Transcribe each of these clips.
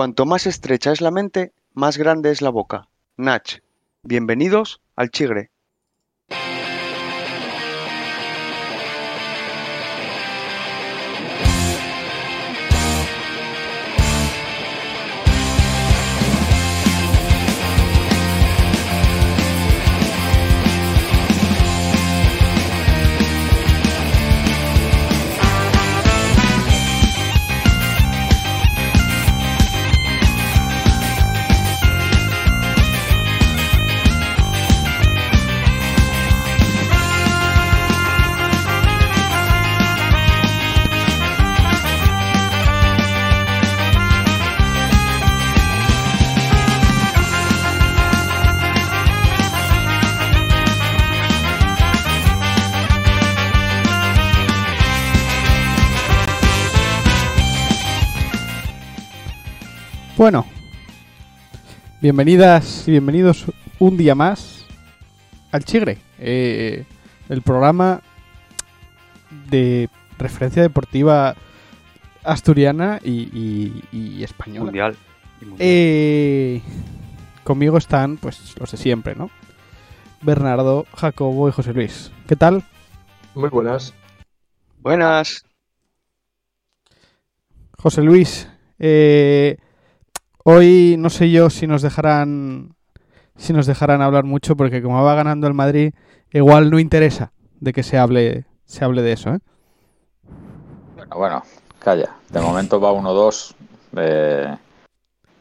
Cuanto más estrecha es la mente, más grande es la boca. Nach, bienvenidos al Chigre. Bienvenidas y bienvenidos un día más al Chigre, eh, el programa de referencia deportiva asturiana y, y- y española. Mundial. y mundial. Eh, conmigo están, pues, los de siempre, ¿no? Bernardo, Jacobo y José Luis. ¿Qué tal? Muy buenas. Buenas. José Luis, eh, hoy no sé yo si nos dejarán si nos dejarán hablar mucho porque como va ganando el Madrid, igual no interesa de que se hable se hable de eso, ¿eh? Bueno, bueno, calla. De momento va 1-2 eh,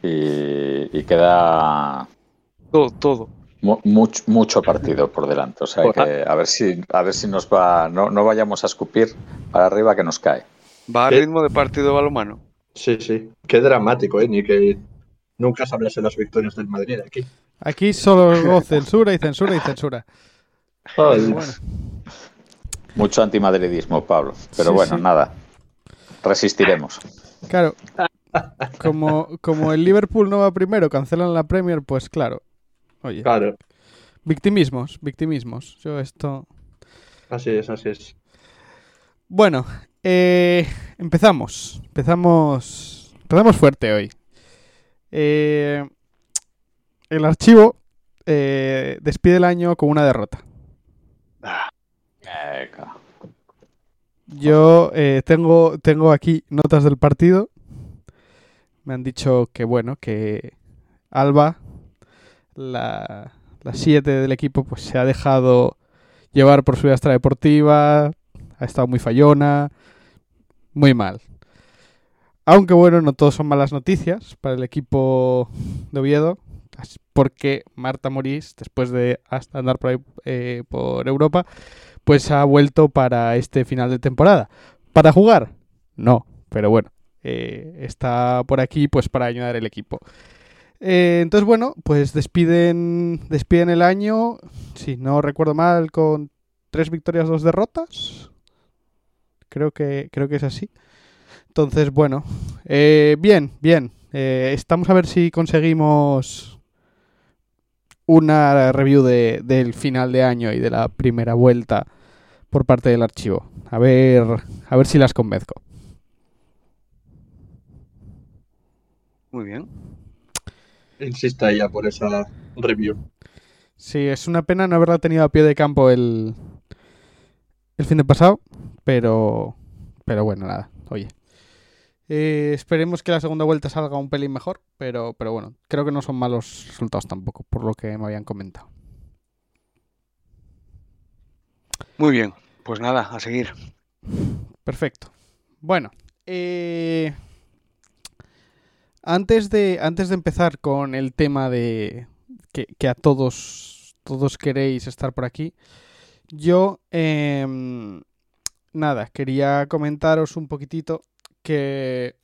y, y queda Todo, todo. mu- much- mucho partido por delante. O sea que a ver si, a ver si nos va. No, no vayamos a escupir para arriba que nos cae. Va a ritmo de partido de balonmano. Sí, sí. Qué dramático, ¿eh? Ni que nunca se hablase de las victorias del Madrid aquí. Aquí solo hubo censura y censura y censura. Ay, Bueno, Mucho antimadridismo, Pablo. Pero Sí, bueno, sí. nada. Resistiremos. claro. Como, como el Liverpool no va primero, cancelan la Premier, pues claro. Oye, Claro, victimismos, victimismos. Yo esto así es, así es. Bueno, eh, empezamos. Empezamos. Empezamos fuerte hoy. Eh, el archivo eh, despide el año con una derrota. Yo eh, tengo, tengo aquí notas del partido. Me han dicho que bueno, que Alba, la, la 7 del equipo, pues se ha dejado llevar por su extra deportiva, ha estado muy fallona, muy mal. Aunque bueno, no todos son malas noticias para el equipo de Oviedo, porque Marta Morís, después de hasta andar por, ahí, eh, por Europa, pues ha vuelto para este final de temporada. ¿Para jugar? No, pero bueno, eh, está por aquí pues para ayudar el equipo. Eh, entonces bueno, pues despiden, despiden el año, si no recuerdo mal, con tres victorias, dos derrotas. Creo que, creo que es así. Entonces, bueno, eh, bien, bien. Eh, estamos a ver si conseguimos una review de- del final de año y de la primera vuelta por parte del archivo. A ver, a ver si las convenzco. Muy bien. Insista ella por esa review. Sí, es una pena no haberla tenido a pie de campo el, el fin de pasado, pero, pero bueno, nada, oye. Eh, esperemos que la segunda vuelta salga un pelín mejor, pero, pero bueno, creo que no son malos resultados tampoco, por lo que me habían comentado. Muy bien. Pues nada, a seguir. Perfecto. Bueno, eh, antes de antes de empezar con el tema de que, que a todos todos queréis estar por aquí, yo em, nada quería comentaros un poquitito que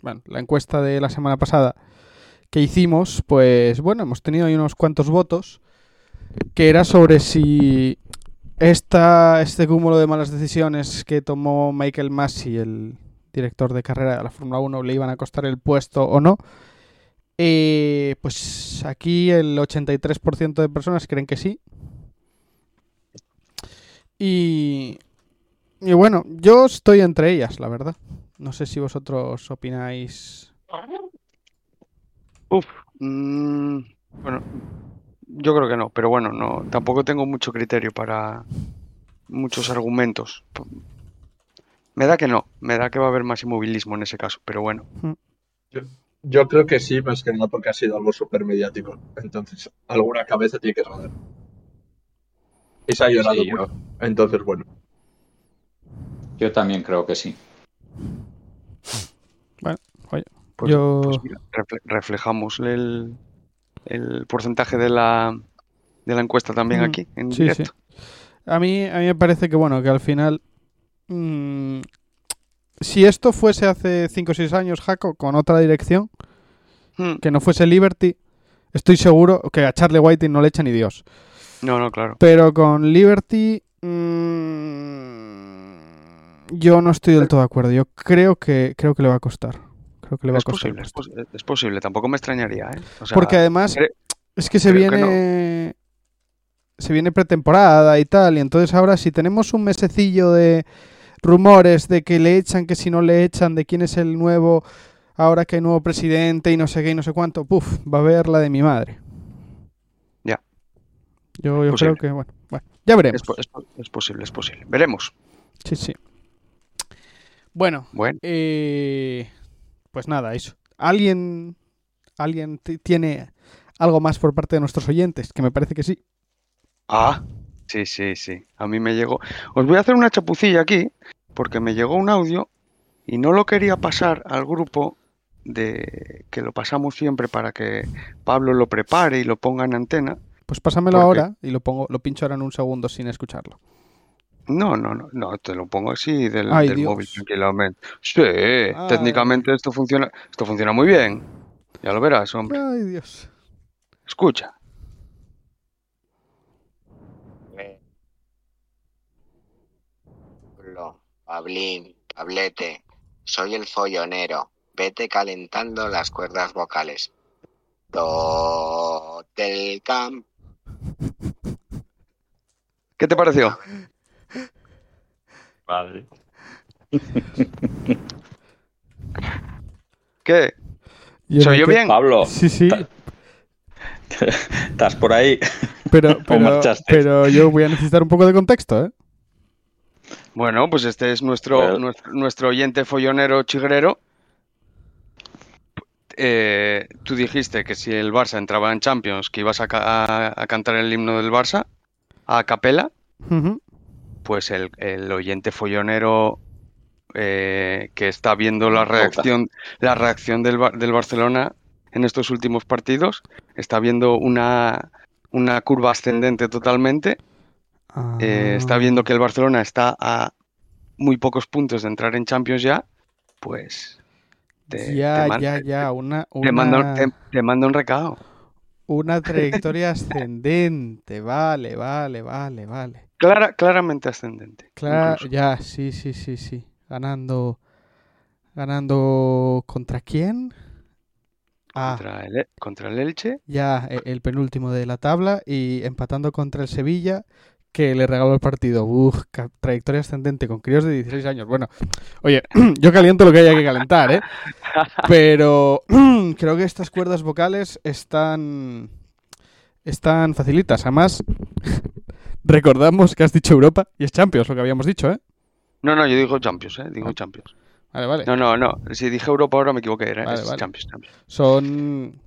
bueno la encuesta de la semana pasada que hicimos, pues bueno hemos tenido ahí unos cuantos votos que era sobre si esta, este cúmulo de malas decisiones que tomó Michael Massey, el director de carrera de la Fórmula 1, le iban a costar el puesto o no. Eh, pues aquí el 83% de personas creen que sí. Y, y bueno, yo estoy entre ellas, la verdad. No sé si vosotros opináis Uf, mm, bueno, yo creo que no, pero bueno, no, tampoco tengo mucho criterio para muchos argumentos. Me da que no, me da que va a haber más inmovilismo en ese caso, pero bueno. Yo creo que sí, más que nada porque ha sido algo súper mediático. Entonces, alguna cabeza tiene que rodar. Y se ha llorado Sí, yo-. Entonces, bueno. Yo también creo que sí. Oye, Pues, yo... pues mira, reflejamos el, el porcentaje de la, de la encuesta también Mm, aquí, en sí, directo. A mí, a mí me parece que, bueno, que al final... mm, si esto fuese hace 5 o 6 años, Jaco, con otra dirección, Mm, que no fuese Liberty, estoy seguro que a Charlie Whiting no le echa ni Dios. No, no, claro. Pero con Liberty... mm, yo no estoy del todo de acuerdo. Yo creo que, creo que le va a costar. Creo que le va Es a costar. posible, es, pos- es posible, tampoco me extrañaría, ¿eh? O sea, Porque además es que se que viene se viene pretemporada y tal y entonces ahora si tenemos un mesecillo de rumores de que le echan, que si no le echan, de quién es el nuevo ahora que hay nuevo presidente y no sé qué y no sé cuánto, puf, va a ver la de mi madre. Ya. Yo, yo creo que bueno, bueno, ya veremos. es, po- es po- es posible, es posible. Veremos. Sí, sí. Bueno, Bueno, eh, pues nada, eso. ¿Alguien, alguien tiene algo más por parte de nuestros oyentes? Que me parece que sí. ah, sí, sí, sí. A mí me llegó. Os voy a hacer una chapucilla aquí, porque me llegó un audio y no lo quería pasar al grupo de que lo pasamos siempre para que Pablo lo prepare y lo ponga en antena. Pues pásamelo ahora y lo pongo, lo pincho ahora en un segundo sin escucharlo. No, no, no, no, te lo pongo así del, Ay, del Dios. móvil tranquilamente. Sí, Ay. técnicamente esto funciona, esto funciona muy bien. Ya lo verás, hombre. Ay, Dios. Escucha. Pablo, Pablín, Pablete, soy el follonero. Vete calentando las cuerdas vocales. Do del camp. ¿Qué te pareció? Madre. ¿Qué? Yo ¿Se me oyó que- bien? Pablo, Sí, sí, estás por ahí. pero, pero, marchaste? pero yo voy a necesitar un poco de contexto, ¿eh? Bueno, pues este es nuestro, Pero- nuestro, nuestro oyente follonero chigrero. Eh, tú dijiste que si el Barça entraba en Champions, que ibas a, ca- a- a cantar el himno del Barça a capela, Ujú. Pues el, el oyente follonero eh, que está viendo la reacción, la reacción del, del Barcelona en estos últimos partidos, está viendo una, una curva ascendente totalmente. Eh, está Ah. viendo que el Barcelona está a muy pocos puntos de entrar en Champions ya, pues te, ya, te ya, ya, una, te manda, una, te- te manda un recado. Una trayectoria ascendente. Vale, vale, vale, vale. Clara, claramente ascendente. Claro, incluso. ya, sí, sí, sí, sí. Ganando, ganando contra quién? Ah, Contra, el, contra el Elche. ya e- el penúltimo de la tabla y empatando contra el Sevilla que le regaló el partido. Uf, trayectoria ascendente con críos de 16 años. Bueno, oye, yo caliento lo que haya que calentar, ¿eh? Pero creo que estas cuerdas vocales están están facilitas. Además, recordamos que has dicho Europa y es Champions, lo que habíamos dicho, ¿eh? No, no, yo digo Champions, ¿eh? Digo Ah. Champions. Vale, vale. No, no, no. Si dije Europa ahora me equivoqué. Era Vale, es vale. Champions, Champions. Son.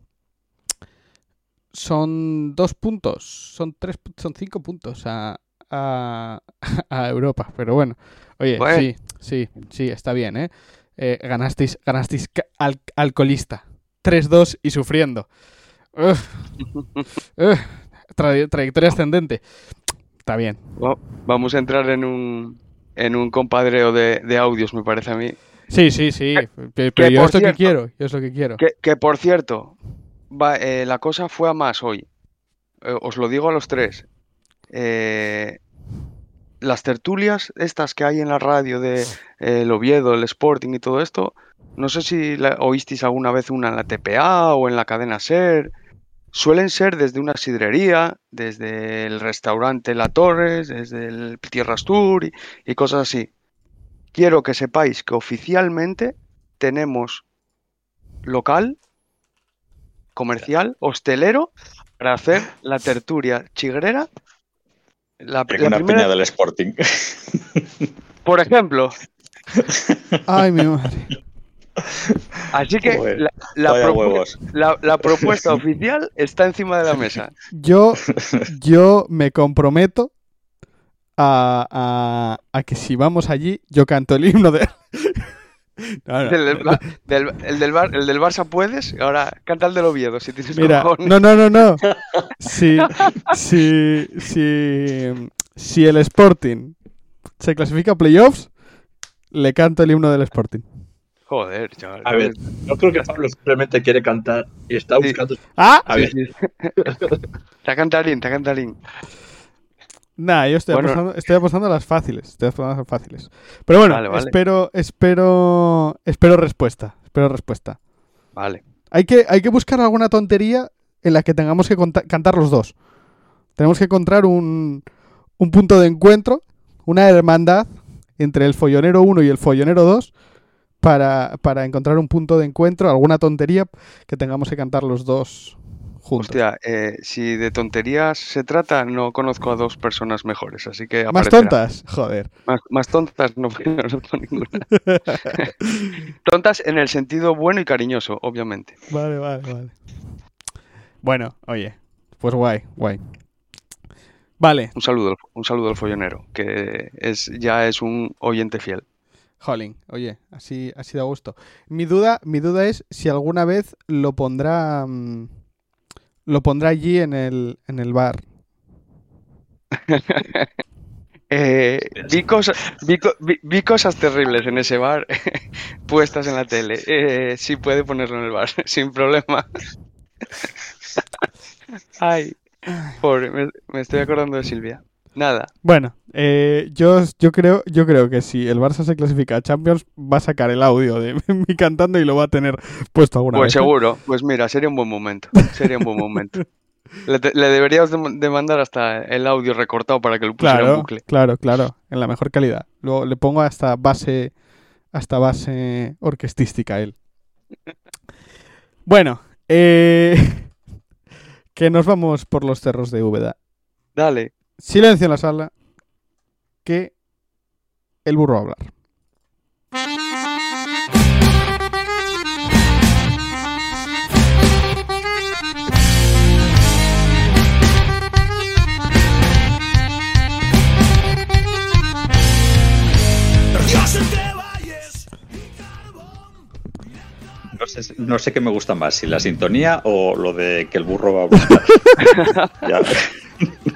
Son dos puntos. Son tres. Son cinco puntos a. A, a Europa. Pero bueno. Oye, Bueno. sí, sí, sí, está bien, ¿eh? Eh, ganasteis ganasteis al- alcoholista. 3-2 y sufriendo. Uf. Uf. Tra- trayectoria ascendente. Está bien. Va- Vamos a entrar en un, en un compadreo de, de audios, me parece a mí. Sí, sí, sí. Que Pero yo por es lo que quiero. Yo es lo que quiero. Que, que, por cierto, eh, la cosa fue a más hoy. Eh, os lo digo a los tres. Eh, las tertulias, estas que hay en la radio de el Oviedo, el Sporting y todo esto, no sé si oísteis alguna vez una en la TPA o en la cadena Ser. Suelen ser desde una sidrería, desde el restaurante La Torres, desde el Tierras Tour y cosas así. Quiero que sepáis que oficialmente tenemos local comercial, hostelero, para hacer la tertulia chigrera. La, una primera, piña del Sporting. por ejemplo. Ay, mi madre. Así que Joder, la, la Vaya propu- huevos. la- la propuesta oficial está encima de la mesa. Yo, yo me comprometo a, a- a que si vamos allí, yo canto el himno de. No, no. Del, del del- el, del Bar- el del Barça puedes, ahora canta el del Oviedo si tienes Mira, cojones. no, no, no, no. Si, si, si, si el Sporting se clasifica a playoffs, le canto el himno del Sporting. Joder, chaval. A ver, yo creo que Pablo simplemente quiere cantar y está Sí. buscando. ¡Ah! A ver, Te cantalín, te cantalín. Nah, yo estoy, Bueno. apostando, estoy apostando a las fáciles. Estoy apostando a las fáciles. Pero bueno, Vale, vale. espero, espero, espero respuesta. Espero respuesta. Vale. Hay que, hay que buscar alguna tontería en la que tengamos que cantar los dos. Tenemos que encontrar un, un punto de encuentro, una hermandad entre el follonero 1 y el follonero 2 para, para encontrar un punto de encuentro, alguna tontería que tengamos que cantar los dos juntos. Hostia, eh, si de tonterías se trata, no conozco a dos personas mejores, así que ¿Más aparecerá. tontas? Joder. Más, más tontas no, no conozco ninguna. Tontas en el sentido bueno y cariñoso, obviamente. Vale, vale, vale. Bueno, oye, pues guay, guay. Vale, Un saludo, al- un saludo al follonero, que es, ya es un oyente fiel. Jolín, oye, así, así da gusto. Mi duda, mi duda es si alguna vez lo pondrá mm, lo pondrá allí en el, en el bar. Eh, vi, vi, vi- cosas terribles en ese bar puestas en la tele. Eh, sí puede ponerlo en el bar, sin problema. Ay, pobre, me estoy acordando de Silvia. Nada, Bueno, eh, yo, yo creo, yo creo que si el Barça se clasifica a Champions, va a sacar el audio de mí cantando y lo va a tener puesto alguna pues vez. ¿eh? seguro. Pues mira, sería un buen momento. Sería un buen momento. Le, le deberíamos de, de mandar hasta el audio recortado para que lo pusiera en Claro, bucle. claro, claro, en la mejor calidad. Luego le pongo hasta base, hasta base orquestística a él. Bueno, eh, que nos vamos por los cerros de Úbeda. Dale. Silencio en la sala, que el burro va a hablar. No sé, no sé qué me gusta más, si la sintonía o lo de que el burro va a hablar. Ya.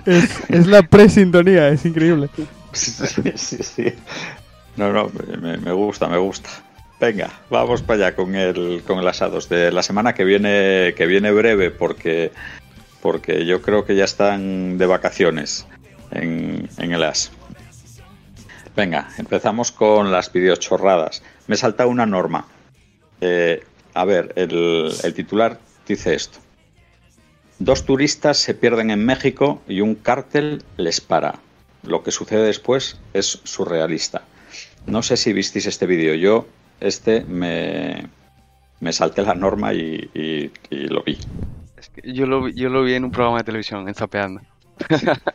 Es, es la presintonía, es increíble. Sí, sí, sí. No, no, me, gusta, me gusta. Venga, vamos para allá con el, con el asados de la semana que viene, que viene breve, porque, porque yo creo que ya están de vacaciones en, en el as. Venga, empezamos con las videochorradas. Me salta una norma. Eh, a ver, el, el titular dice esto. Dos turistas se pierden en México y un cártel les para. Lo que sucede después es surrealista. No sé si visteis este vídeo. Yo, este, me, me salté la norma y, y- y lo vi. Es que yo, lo, vi- yo lo vi en un programa de televisión, en Zapeando.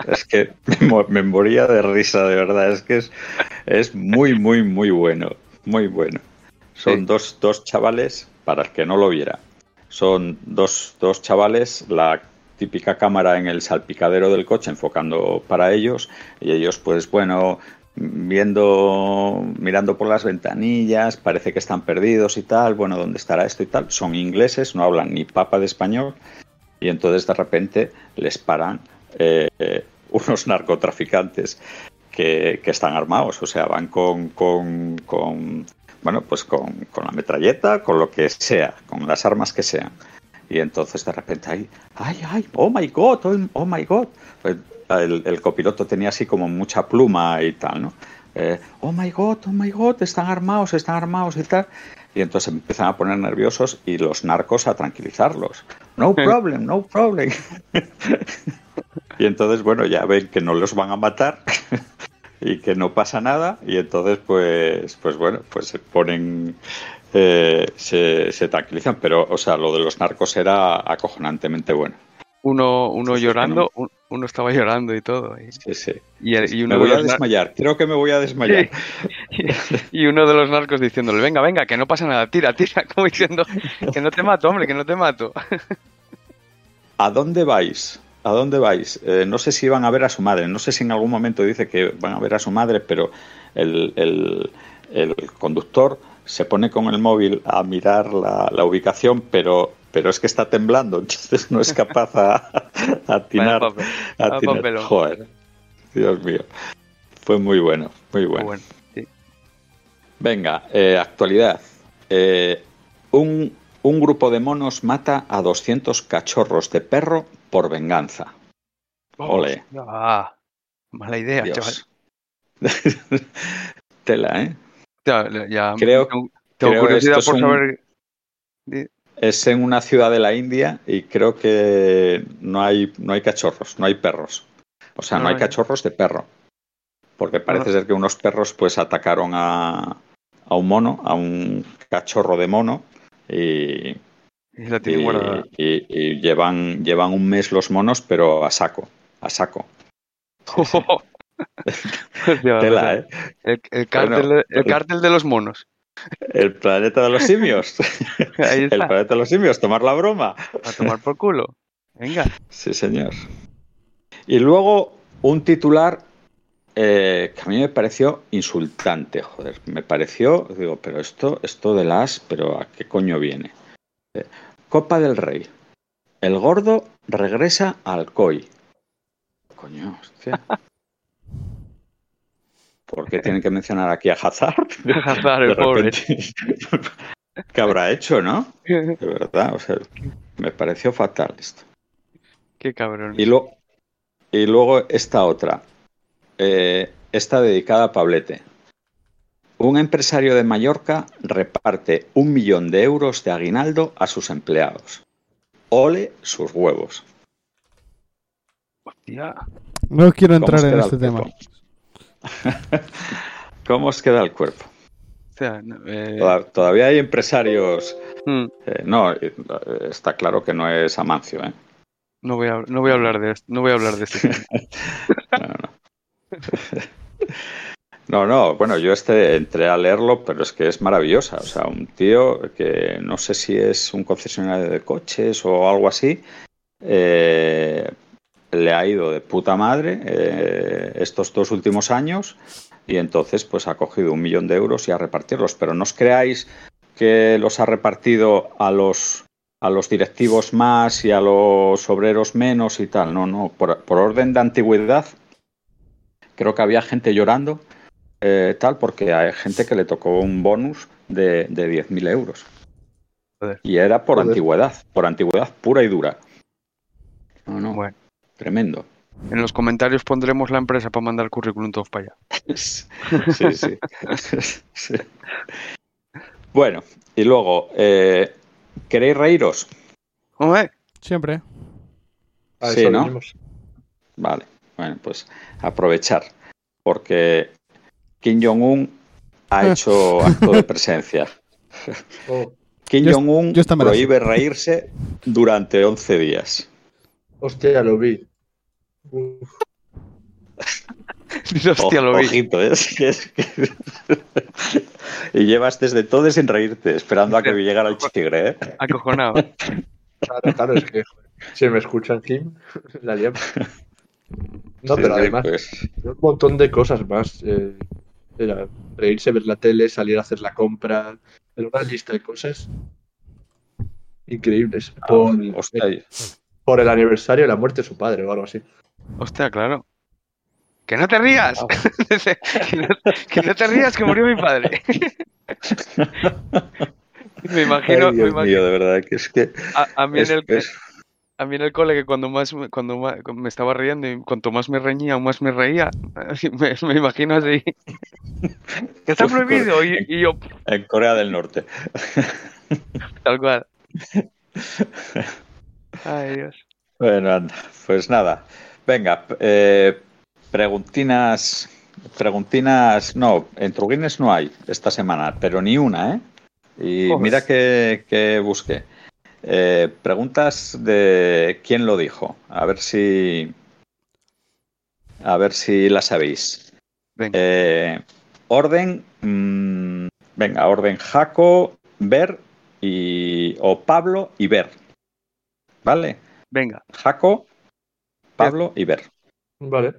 Es que me, mo- me moría de risa, de verdad. Es que es, es muy, muy, muy bueno. Muy bueno. Son Sí. dos, dos chavales, para el que no lo viera, son dos, dos chavales, la típica cámara en el salpicadero del coche enfocando para ellos y ellos pues bueno viendo mirando por las ventanillas parece que están perdidos y tal bueno dónde estará esto y tal son ingleses no hablan ni papa de español y entonces de repente les paran eh, unos narcotraficantes que, que están armados, o sea, van con, con, con, bueno, pues con, con la metralleta, con lo que sea, con las armas que sean. Y entonces de repente ay, ay, ay, oh my god, oh, oh my god. El, el copiloto tenía así como mucha pluma y tal, ¿no? Eh, oh my god, oh my god, están armados, están armados y tal. Y entonces empiezan a poner nerviosos y los narcos a tranquilizarlos. No problem, no problem. y entonces, bueno, ya ven que no los van a matar y que no pasa nada. Y entonces, pues, pues bueno, pues se ponen, eh, se, se tranquilizan. Pero, o sea, lo de los narcos era acojonantemente bueno. Uno, uno Sí, llorando, un- uno estaba llorando y todo. Y, Sí, sí. y, Me voy de a desmayar, creo que me voy a desmayar. y uno de los narcos diciéndole, venga, venga, que no pasa nada, tira, tira, como diciendo, que no te mato, hombre, que no te mato. ¿A dónde vais? ¿A dónde vais? Eh, no sé si van a ver a su madre. No sé si en algún momento dice que van a ver a su madre, pero el, el- el conductor se pone con el móvil a mirar la, la ubicación, pero, pero es que está temblando, entonces no es capaz a, a atinar. Papel. a atinar. Joder, Dios mío. Fue muy bueno, muy bueno. Bueno, sí. Venga, eh, actualidad. Eh, un, un grupo de monos mata a 200 cachorros de perro por venganza. Ole. Ah, mala idea, chaval. Tela, ¿eh? Ya, ya- Creo- tengo, tengo creo curiosidad por un- saber. Es en una ciudad de la India y creo que no hay, no hay cachorros, no hay perros. O sea, no, No hay hay. cachorros de perro. Porque parece Ah. ser que unos perros pues atacaron a, a un mono, a un cachorro de mono Y la tienen guardada. y- y llevan, llevan un mes los monos, pero a saco, a saco. Tela, ¿eh? el, el cártel, Bueno, de- el bueno. cártel de los monos. El planeta de los simios. Ahí El está, planeta de los simios, tomar la broma. a tomar por culo. Venga. Sí, señor. Y luego un titular eh, que a mí me pareció insultante, joder. Me pareció, digo, pero esto, esto de las, pero ¿a qué coño viene? Copa del Rey. El gordo regresa al COI. Coño, hostia. ¿Por qué tienen que mencionar aquí a Hazard? Hazard, el pobre. ¿Qué habrá hecho, no? De verdad, o sea, me pareció fatal esto. Qué cabrón. Y, lo- y luego esta otra. Eh, esta dedicada a Pablete. Un empresario de Mallorca reparte un millón de euros de aguinaldo a sus empleados. Ole sus huevos. Hostia. No quiero ¿Cómo os entrar en este tema. ¿Cómo os queda el cuerpo? Eh, Toda- Todavía hay empresarios. mm, eh, no, eh, está claro que no es Amancio, ¿eh? no, voy a, no voy a hablar de esto. No voy a hablar de este tema. No, no. No, no, bueno, yo este entré a leerlo, pero es que es maravillosa. O sea, un tío que no sé si es un concesionario de coches o algo así, eh, le ha ido de puta madre eh, estos dos últimos años y entonces pues ha cogido un millón de euros y a repartirlos. Pero no os creáis que los ha repartido a los a los directivos más y a los obreros menos y tal. No, no, por, por orden de antigüedad creo que había gente llorando eh, tal porque hay gente que le tocó un bonus de, de 10.000 euros. Joder. Y era por Joder. antigüedad, por antigüedad pura y dura. No, no, Bueno, tremendo. en los comentarios pondremos la empresa para mandar currículum todos para allá. Sí, sí. Sí. Bueno, y luego, eh, ¿queréis reíros? Hombre, Siempre. A Sí, ¿no? venimos. Vale, bueno, pues aprovechar, porque Kim Jong-un ha hecho acto de presencia. Oh, Kim Jong-un prohíbe reírse durante 11 días. hostia, ya lo vi. Uf, hostia, lo vi. Ojito, ¿eh? Es que- es que- y llevas desde todo sin reírte, esperando a que llegara el tigre, ¿eh? Acojonado. Claro, claro, es que si me escuchan Kim, la liamos. No, Sí, pero además, pues, un montón de cosas más. eh, era reírse, ver la tele, salir a hacer la compra. Era una lista de cosas increíbles. Por, hostia, por el aniversario de la muerte de su padre o algo así. Hostia, claro. Que no te rías. Ah. Que, no, que no te rías, que murió mi padre. me imagino, ay, me imagino mío, de verdad, que es que a, a mí es- en el, es- a mí en el cole que cuando más, me- cuando más me estaba riendo y cuanto más me reñía más me reía, me, me imagino así. Que está prohibido y, y yo en Corea del Norte. tal cual. Ay, Dios. Bueno, anda, pues nada. Venga, eh, preguntinas. Preguntinas. No, en Truguines no hay esta semana, pero ni una, ¿eh? Y mira que, que busqué. Eh, preguntas de quién lo dijo. A ver si. A ver si la sabéis. Venga. Eh, orden. mm, venga, orden Jaco, Ver y. O Pablo y Ver. ¿Vale? Venga. Jaco, Pablo y Ver. Vale.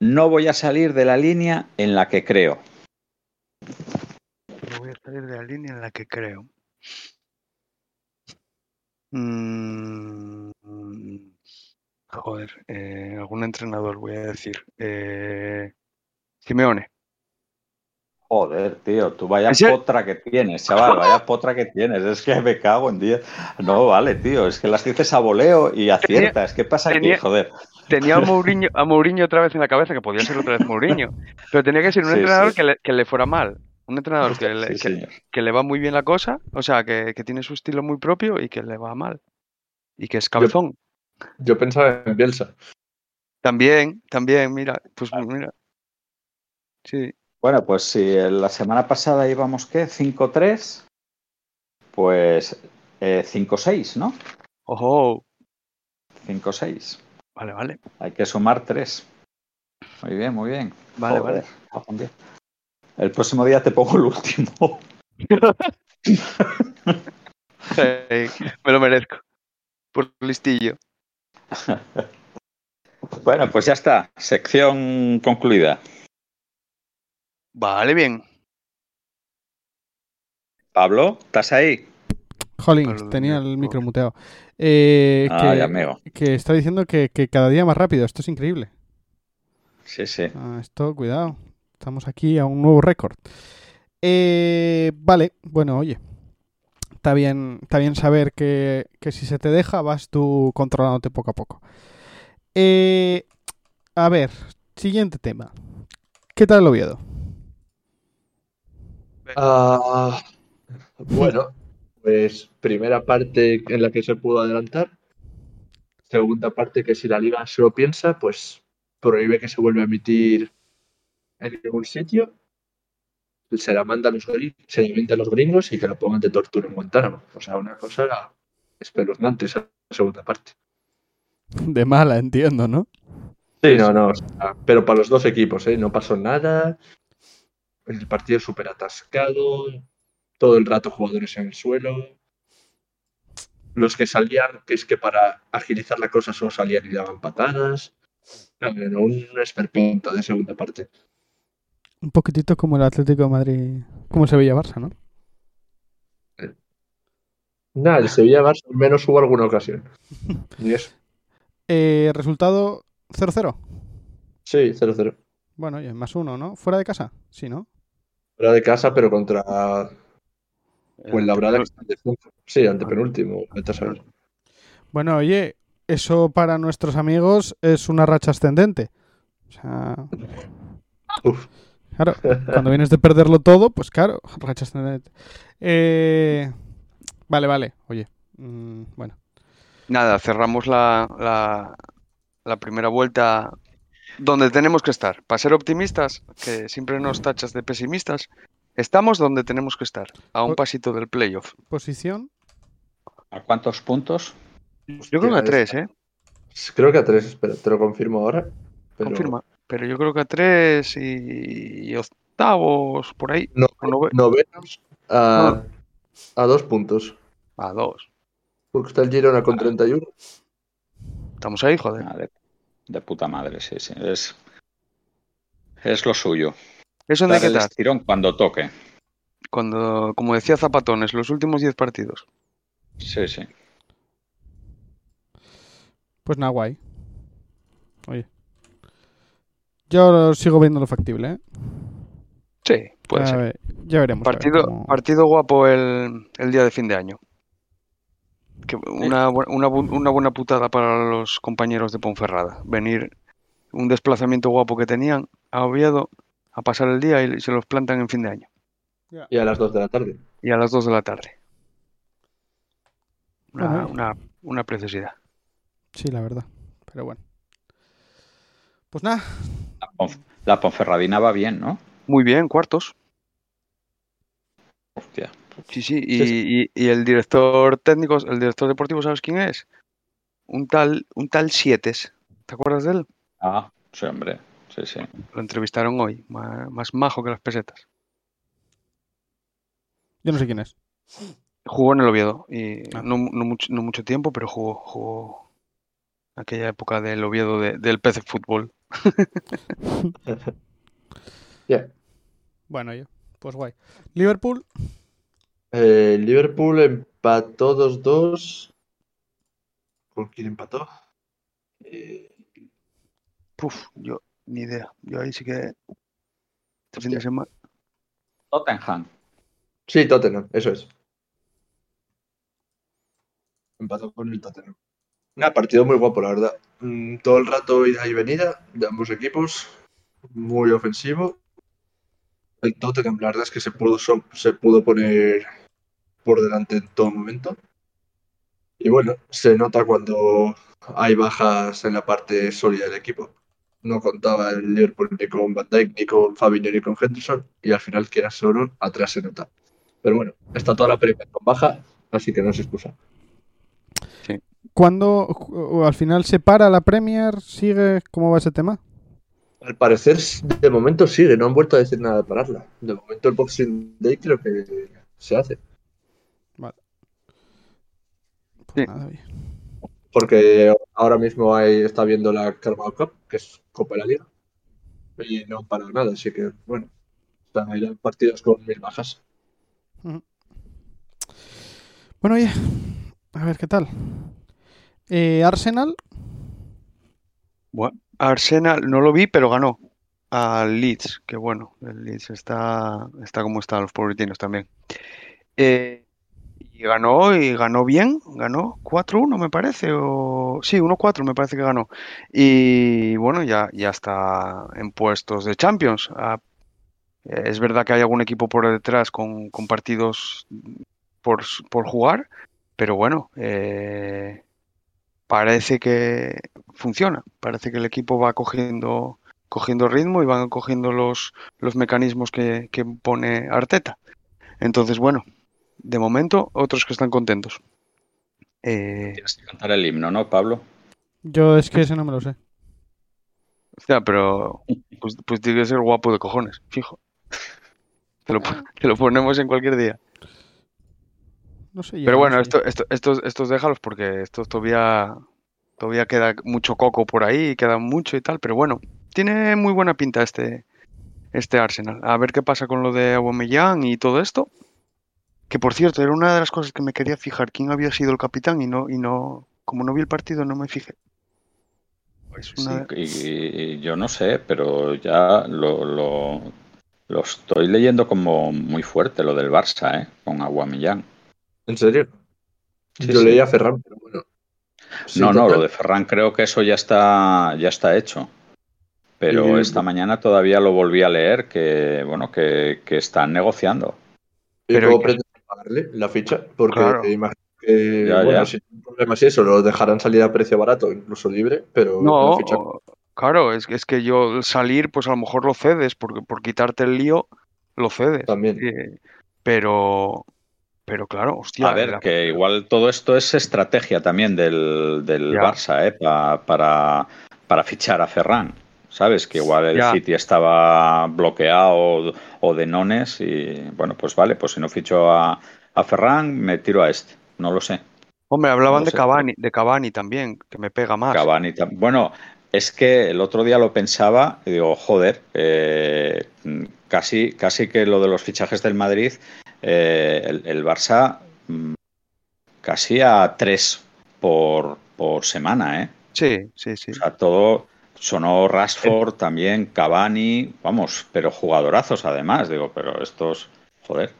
No voy a salir de la línea en la que creo. No voy a salir de la línea en la que creo. Mm, joder, eh, algún entrenador voy a decir. Eh, Simeone. Joder, tío, tú vaya potra que tienes, chaval, vaya potra que tienes. Es que me cago en 10. No, vale, tío, es que las dices a voleo y aciertas. ¿Qué pasa aquí, joder? Tenía a Mourinho, a Mourinho otra vez en la cabeza, que podía ser otra vez Mourinho. Pero tenía que ser un Sí, entrenador sí. Que, le, que le fuera mal. Un entrenador que le, Sí, que- que le va muy bien la cosa, o sea, que, que tiene su estilo muy propio y que le va mal. Y que es cabezón. Yo pensaba en Bielsa. También, también, mira, pues mira. Sí, Bueno, pues si la semana pasada íbamos, ¿qué? 5-3, pues eh, 5-6, ¿no? ojo, 5-6. vale, vale, Hay que sumar 3. Muy bien, muy bien. vale, Joder, vale. El próximo día te pongo el último. Me lo merezco. Por listillo. Bueno, pues ya está. Sección concluida. Vale, bien. Pablo, ¿estás ahí? Jolín, tenía el micro muteado. Eh, que, amigo. que está diciendo que, que cada día más rápido. Esto es increíble. Sí, sí. Ah, esto, cuidado. Estamos aquí a un nuevo récord. Eh, vale, bueno, oye. Está bien, está bien saber que, que si se te deja vas tú controlándote poco a poco. Eh, a ver, siguiente tema. ¿Qué tal el Oviedo? Ah, bueno, pues primera parte en la que se pudo adelantar. Segunda parte que si la liga se lo piensa, pues prohíbe que se vuelva a emitir en ningún sitio. Se la manda a los, gri- se vende a los gringos y que la pongan de tortura en Guantánamo. O sea, una cosa espeluznante esa segunda parte. De mala, entiendo, ¿no? Sí, no, no. o sea, pero para los dos equipos, ¿eh? No pasó nada. El partido súper atascado. Todo el rato jugadores en el suelo. Los que salían, que es que para agilizar la cosa solo salían y daban patadas. No, no, un esperpento de segunda parte. Un poquitito como el Atlético de Madrid, como el Sevilla-Barça, ¿no? Nada, el Sevilla Barça al menos hubo alguna ocasión. Y eso. Eh, resultado 0-0. Sí, 0-0. Bueno, oye, más uno, ¿no? ¿Fuera de casa? Sí, ¿no? Fuera de casa, pero contra está en descenso. Sí, antepenúltimo. vete a saber. Bueno, oye, eso para nuestros amigos es una racha ascendente. O sea, Uf. Claro, cuando vienes de perderlo todo, pues claro, racha ascendente. Eh, vale, vale, oye, mm, bueno. Nada, cerramos la, la, la primera vuelta donde tenemos que estar. Para ser optimistas, que siempre nos tachas de pesimistas, estamos donde tenemos que estar, a un pasito del playoff. Posición, ¿A cuántos puntos? Yo creo que a tres, ¿eh? Creo que a tres, espera, te lo confirmo ahora. pero- Confirma. Pero yo creo que a tres y, y octavos, por ahí. No, nove- novenos a, a dos puntos. a dos. Porque está el Girona con 31. Estamos ahí, joder. Ah, de, de puta madre, sí, sí. Es, es lo suyo. Eso Dar estirón cuando toque. Cuando, como decía Zapatones, los últimos 10 partidos. Sí, sí. pues nada, guay. Oye. Yo sigo viendo lo factible, ¿eh? Sí, puede ya, ser. ya veremos. ver Partido, cómo- partido guapo el, el día de fin de año. Que una, una, bu- una buena putada para los compañeros de Ponferrada. Venir un desplazamiento guapo que tenían a Oviedo a pasar el día y se los plantan en fin de año. Y a las 2 de la tarde. Y a las 2 de la tarde. Una, Bueno, una, una preciosidad. Sí, la verdad. Pero bueno. Pues nada, La, Ponf- la Ponferradina va bien, ¿no? Muy bien, cuartos. Hostia, Sí, sí, y, Sí, y- y el director técnico, el director deportivo, ¿sabes quién es? Un tal, un tal Sietes. ¿Te acuerdas de él? Ah, sí, hombre. Sí, sí. Lo entrevistaron hoy, ma- más, majo que las pesetas. Yo no sé quién es. Jugó en el Oviedo y Ah. no, no mucho, no mucho tiempo, pero jugó, jugó aquella época del Oviedo de- del PC Fútbol. Ya. Bueno, yo. Pues guay. Liverpool. Eh, Liverpool empató 2-2. ¿Con quién empató? Eh, Puf, yo ni idea. Yo ahí sí que este fin de semana. Tottenham. sí, Tottenham, eso es. Empató con el Tottenham. Una partido muy guapo, la verdad. Mm, todo el rato ida y venida de ambos equipos. Muy ofensivo. El Tottenham, la verdad es que se pudo, se pudo poner por delante en todo momento. Y bueno, se nota cuando hay bajas en la parte sólida del equipo. No contaba el Liverpool ni con Van Dijk, ni con Fabinho, ni con Henderson. Y al final, que era solo, atrás se nota. Pero bueno, está toda la Premier con baja, así que no se excusa. ¿Cuándo o al final se para la Premier? ¿Sigue? ¿Cómo va ese tema? Al parecer, de momento sigue, no han vuelto a decir nada de pararla. De momento el Boxing Day creo que se hace. Pues Sí. nada, oye. Porque ahora mismo hay, está viendo la Carabao Cup, que es Copa de la Liga. Y no han parado nada, así que bueno. Están ahí los partidos con mil bajas. Bueno, oye. A ver qué tal. Eh, Arsenal. Bueno, Arsenal no lo vi, pero ganó al Leeds, que bueno, el Leeds está, está como están los pobretinos también. Eh, y ganó y ganó bien, ganó 4-1 me parece, o sí, 1-4 me parece que ganó. Y bueno, ya, ya está en puestos de Champions. Ah, eh, es verdad que hay algún equipo por detrás con, con partidos por, por jugar, pero bueno, eh, parece que funciona. Parece que el equipo va cogiendo, cogiendo ritmo y van cogiendo los, los mecanismos que, que pone Arteta. Entonces, bueno, de momento, otros que están contentos. Eh, Tienes que cantar el himno, ¿no, Pablo? Yo es que ese no me lo sé. hostia, pero pues, pues tiene que ser guapo de cojones, fijo. Te lo, te lo ponemos en cualquier día. No sé. Pero no bueno, esto, esto- estos, estos déjalos porque estos todavía, todavía queda mucho coco por ahí, queda mucho y tal, pero bueno, tiene muy buena pinta este, este Arsenal. A ver qué pasa con lo de Aubameyang y todo esto. Que por cierto, era una de las cosas que me quería fijar quién había sido el capitán y no, y no, como no vi el partido, no me fijé. Es Sí, una- y, y yo no sé, pero ya lo, lo, lo estoy leyendo como muy fuerte, lo del Barça, ¿eh? Con Aguamillán. ¿En serio? Sí, Yo sí. leía a Ferran, pero bueno. Sí, no, no, total. lo de Ferran creo que eso ya está, ya está hecho. Pero Y- esta mañana todavía lo volví a leer que, bueno, que, que están negociando. ¿Y Pero cómo pretenden pagarle la ficha? Porque Claro. imagino que, Ya, bueno, ya. si hay un problema así, eso lo dejarán salir a precio barato, incluso libre, pero No, la ficha claro, es, que- es que yo al salir, pues a lo mejor lo cedes, porque por quitarte el lío, lo cedes. también. Eh, pero, pero claro, hostia, A ver, la- que igual todo esto es estrategia también del, del. Barça, ¿eh? Pa- para, para fichar a Ferran. ¿Sabes? Que igual el Ya. City estaba bloqueado o de nones y bueno, pues vale, pues si no ficho a, a Ferran, me tiro a este. No lo sé. Hombre, hablaban No de sé. Cavani, de Cavani también, que me pega más. Cavani Bueno, es que el otro día lo pensaba y digo, joder, eh, casi, casi que lo de los fichajes del Madrid, eh, el, el Barça mm, casi a tres por, por semana, ¿eh? Sí, sí, sí. O sea, todo sonó Rashford también, Cavani, vamos, pero jugadorazos además, digo, pero estos, joder.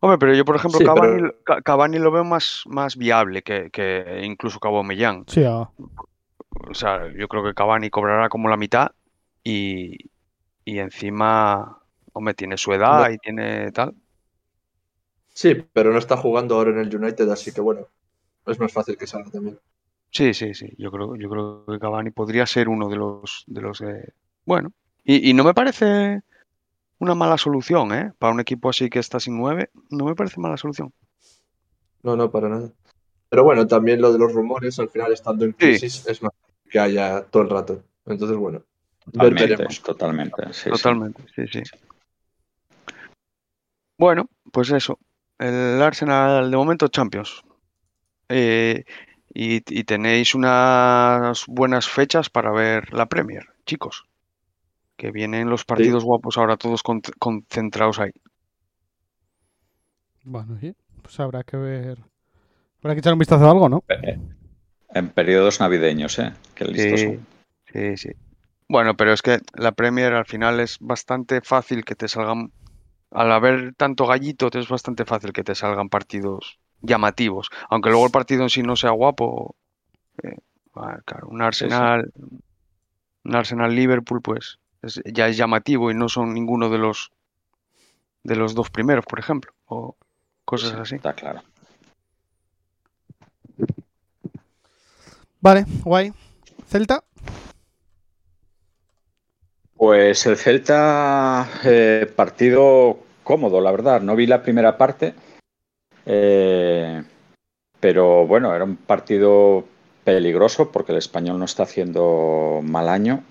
Hombre, pero yo, por ejemplo, Sí, Cavani, pero- Cavani lo veo más, más viable que, que incluso Aubameyang. Sí, ah, O sea, yo creo que Cavani cobrará como la mitad y, y encima, hombre, tiene su edad No. y tiene tal. Sí, pero no está jugando ahora en el United, así que bueno, es más fácil que salga también. Sí, sí, sí. Yo creo, yo creo que Cavani podría ser uno de los, de los, eh, bueno. Y, y no me parece una mala solución, ¿eh? Para un equipo así que está sin nueve, no me parece mala solución. No, no, para nada. Pero bueno, también lo de los rumores, al final estando en crisis, es más que haya todo el rato. Entonces, bueno, Totalmente, veremos. totalmente. sí, sí. Totalmente, sí, sí. Bueno, pues eso. El Arsenal de momento Champions. Eh, y, y tenéis unas buenas fechas para ver la Premier, chicos. Que vienen los partidos guapos ahora todos con- concentrados ahí. Bueno, sí, pues habrá que ver. Habrá que echar un vistazo a algo, ¿no? En periodos navideños, ¿eh? Qué listos Sí, son. sí, sí. Bueno, pero es que la Premier al final es bastante fácil que te salgan, al haber tanto gallito, te es bastante fácil que te salgan partidos llamativos. Aunque luego el partido en sí no sea guapo, eh, ah, claro, un Arsenal, un Arsenal Liverpool, pues es- ya es llamativo y no son ninguno de los de los dos primeros, por ejemplo, o cosas Sí, así. Está claro. Vale, guay. Celta. Pues el Celta, eh, partido cómodo, la verdad. No vi la primera parte, eh, pero bueno, era un partido peligroso porque el español no está haciendo mal año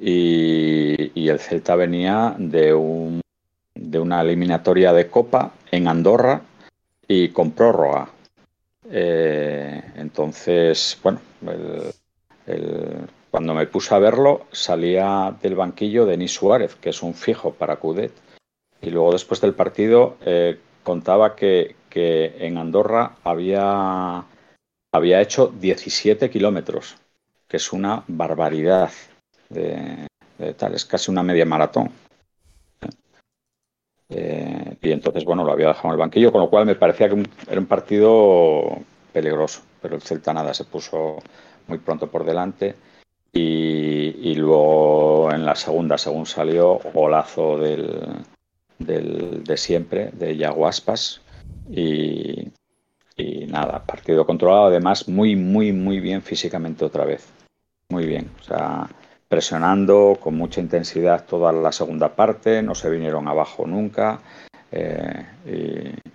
y, el Celta venía de, un, de una eliminatoria de Copa en Andorra y con prórroga. Eh, entonces, bueno, el- el- cuando me puse a verlo, salía del banquillo Denis Suárez, que es un fijo para Cudet. Y luego, después del partido, eh, contaba que, en Andorra había, había hecho 17 kilómetros, que es una barbaridad. De, tal, es casi una media maratón. Eh, y entonces, bueno, lo había dejado en el banquillo, con lo cual me parecía que era un partido peligroso. Pero el Celta nada, se puso muy pronto por delante. Y, luego en la segunda, según salió, golazo del, del- de siempre, de Yaguaspas. Y, nada, partido controlado, además muy, muy, muy bien físicamente otra vez. Muy bien. O sea, presionando con mucha intensidad toda la segunda parte, no se vinieron abajo nunca. eh,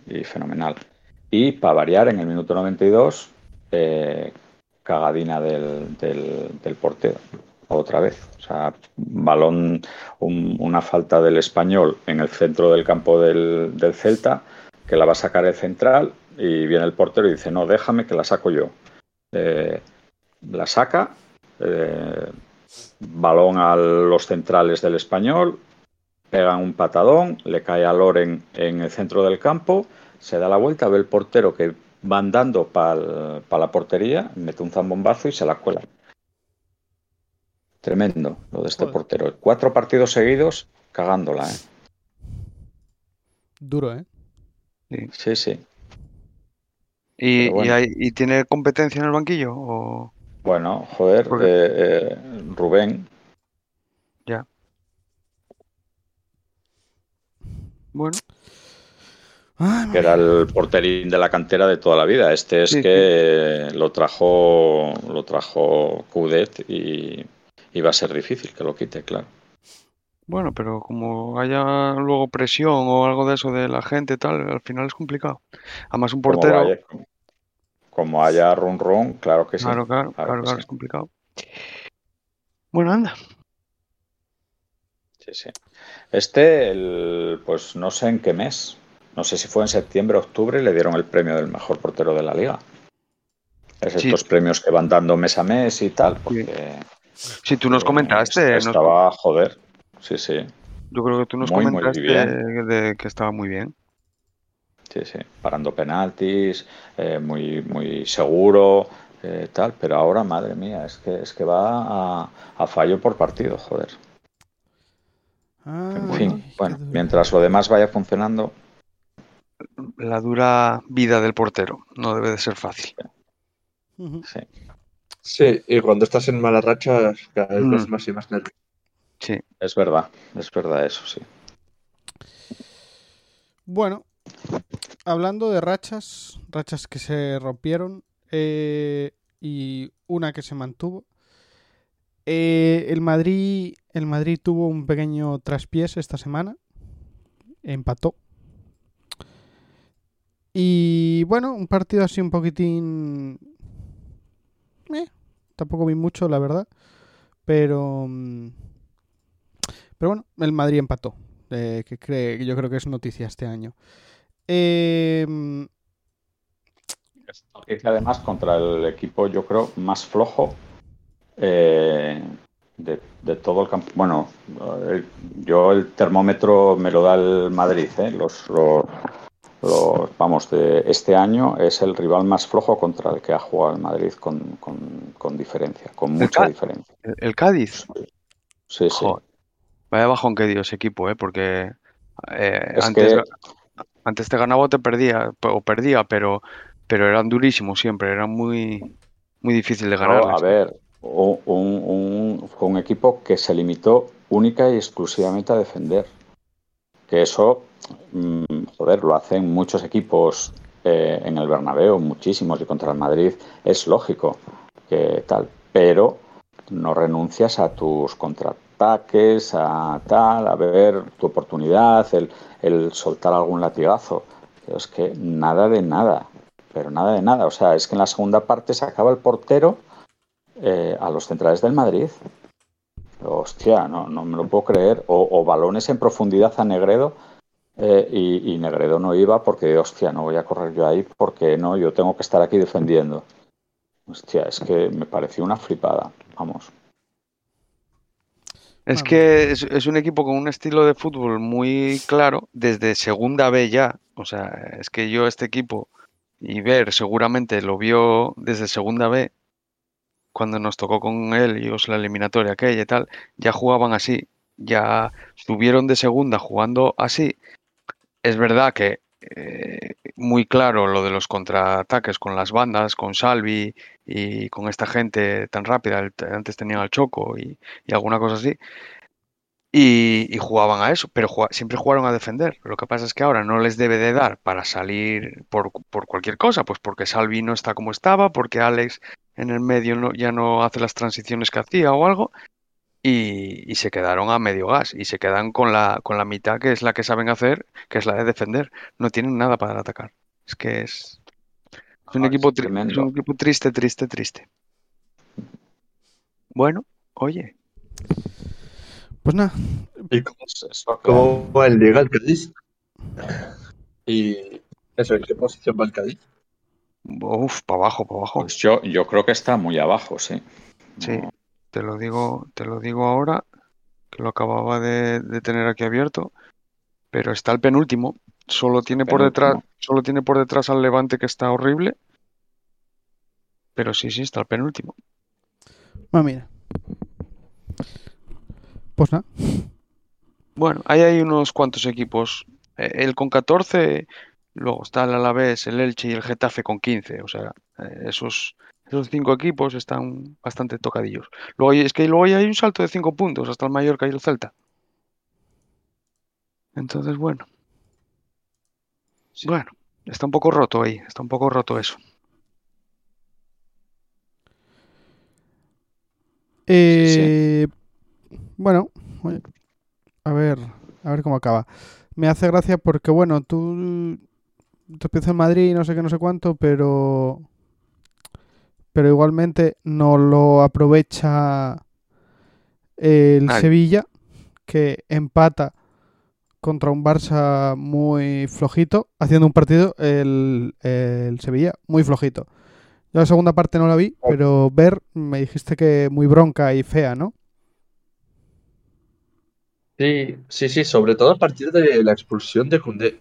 y, y fenomenal. Y para variar, en el minuto 92, eh, cagadina del, del, portero, otra vez. O sea, balón, un- una falta del español en el centro del campo del, del Celta, que la va a sacar el central, y viene el portero y dice, no, déjame que la saco yo. Eh, la saca, eh, balón a los centrales del español, pegan un patadón, le cae a Loren en el centro del campo, se da la vuelta, ve el portero que va andando para la portería, mete un zambombazo y se la cuela. Tremendo lo de este Joder. portero. Cuatro partidos seguidos cagándola, ¿eh? Duro, ¿eh? Sí, sí. ¿Y, bueno. y hay- y tiene competencia en el banquillo? O... Bueno, joder, eh, eh, Rubén, Bueno, Ay, que era el porterín de la cantera de toda la vida. Este es Sí, que lo trajo, lo trajo Cudet y, y va a ser difícil que lo quite, claro. bueno, pero como haya luego presión o algo de eso de la gente tal, al final es complicado. Además un Como portero, vaya- como haya run run, claro que sí. claro, claro, claro claro, que claro, sí. es complicado. Bueno, anda. Sí, sí. Este, el- pues no sé en qué mes. No sé si fue en septiembre o octubre, le dieron el premio del mejor portero de la liga. Es Sí. estos premios que van dando mes a mes y tal, porque Si tú nos eh, comentaste, nos- estaba joder. Sí, sí, yo creo que tú nos muy, comentaste de que estaba muy bien. sí, sí. Parando penaltis, eh, muy, muy seguro, eh, tal. Pero ahora, madre mía, es que es que va a, a fallo por partido, joder. En Ay, fin, bueno, mientras lo demás vaya funcionando, La dura vida del portero no debe de ser fácil. Sí. Sí, y cuando estás en mala racha, cada vez Mm. más y más nervioso. Sí. Es verdad, es verdad eso, sí. Bueno, hablando de rachas, rachas que se rompieron eh, y una que se mantuvo. eh, el Madrid, el Madrid tuvo un pequeño traspiés esta semana empató. Y bueno, un partido así un poquitín... eh, tampoco vi mucho, la verdad. Pero... mm, Pero bueno, el Madrid empató. eh, que cree, yo creo que es noticia este año. Eh, mm, Es además contra el equipo, yo creo, más flojo eh, de, todo el campo. Bueno, yo el termómetro me lo da el Madrid. Los, los- los- vamos, de este año es el rival más flojo contra el que ha jugado el Madrid con, con- con diferencia, con mucha diferencia. El, el Cádiz. Sí, sí. Joder. Vaya bajón que dio ese equipo, ¿eh? Porque eh, Es antes, que- antes te ganaba o te perdía, o perdía, pero, pero eran durísimos siempre, eran muy, muy difícil de No, ganar. a ver, un, un- un- equipo que se limitó única y exclusivamente a defender. Que eso, joder, lo hacen muchos equipos eh, en el Bernabéu, muchísimos, y contra el Madrid es lógico que tal, pero no renuncias a tus contraataques, a tal, a ver tu oportunidad, el, el soltar algún latigazo. Pero es que nada de nada, pero nada de nada. O sea, es que en la segunda parte se acaba el portero eh, a los centrales del Madrid. Hostia, no, no me lo puedo creer. O, o balones en profundidad a Negredo eh, y, Negredo no iba porque, hostia, no voy a correr yo ahí porque no, yo tengo que estar aquí defendiendo. Hostia, es que me pareció una flipada. Vamos. Es que es, es un equipo con un estilo de fútbol muy claro desde segunda B ya. O sea, es que yo este equipo y ver seguramente lo vio desde segunda B cuando nos tocó con él y os la eliminatoria aquella y tal, ya jugaban así, ya estuvieron de segunda jugando así. Es verdad que eh, muy claro lo de los contraataques con las bandas, con Salvi y con esta gente tan rápida. Antes tenían al Choco y, alguna cosa así. Y, y jugaban a eso, pero siempre jugaron a defender. Lo que pasa es que ahora no les debe de dar para salir por, cualquier cosa, pues porque Salvi no está como estaba, porque Alex en el medio ya no hace las transiciones que hacía o algo, y, y se quedaron a medio gas, y se quedan con la, con la mitad que es la que saben hacer, que es la de defender. No tienen nada para atacar. Es que es, es un Ah, equipo es un equipo triste, triste, triste. Bueno, oye, pues nada, ¿Y cómo, Es- es lo que- cómo va el Liga el Cádiz? Y eso, ¿en qué posición va el Cádiz? uff, para abajo, para abajo. Pues yo, yo creo que está muy abajo, sí. Sí. No, Te lo digo, te lo digo ahora, que lo acababa de, de tener aquí abierto, pero está el penúltimo. Solo tiene por detrás, solo tiene por detrás al Levante que está horrible. Pero sí, sí, está el penúltimo. bueno, mira. Pues nada, Bueno, ahí hay unos cuantos equipos. Eh, El con 14, luego está el Alavés, el Elche y el Getafe con 15. O sea, eh, esos, esos cinco equipos están bastante tocadillos. Luego hay- es que luego ya hay un salto de cinco puntos hasta el Mallorca y el Celta. Entonces, bueno. Bueno, está un poco roto ahí, está un poco roto eso. Eh, Bueno, oye, a ver, a ver cómo acaba. Me hace gracia porque, bueno, tú te empieza en Madrid, no sé qué, no sé cuánto, pero pero igualmente no lo aprovecha el. Sevilla, que empata contra un Barça muy flojito, haciendo un partido el, el Sevilla muy flojito. Yo la segunda parte no la vi, pero ver me dijiste que muy bronca y fea, ¿no? Sí, sí, sí, sobre todo a partir de la expulsión de Koundé.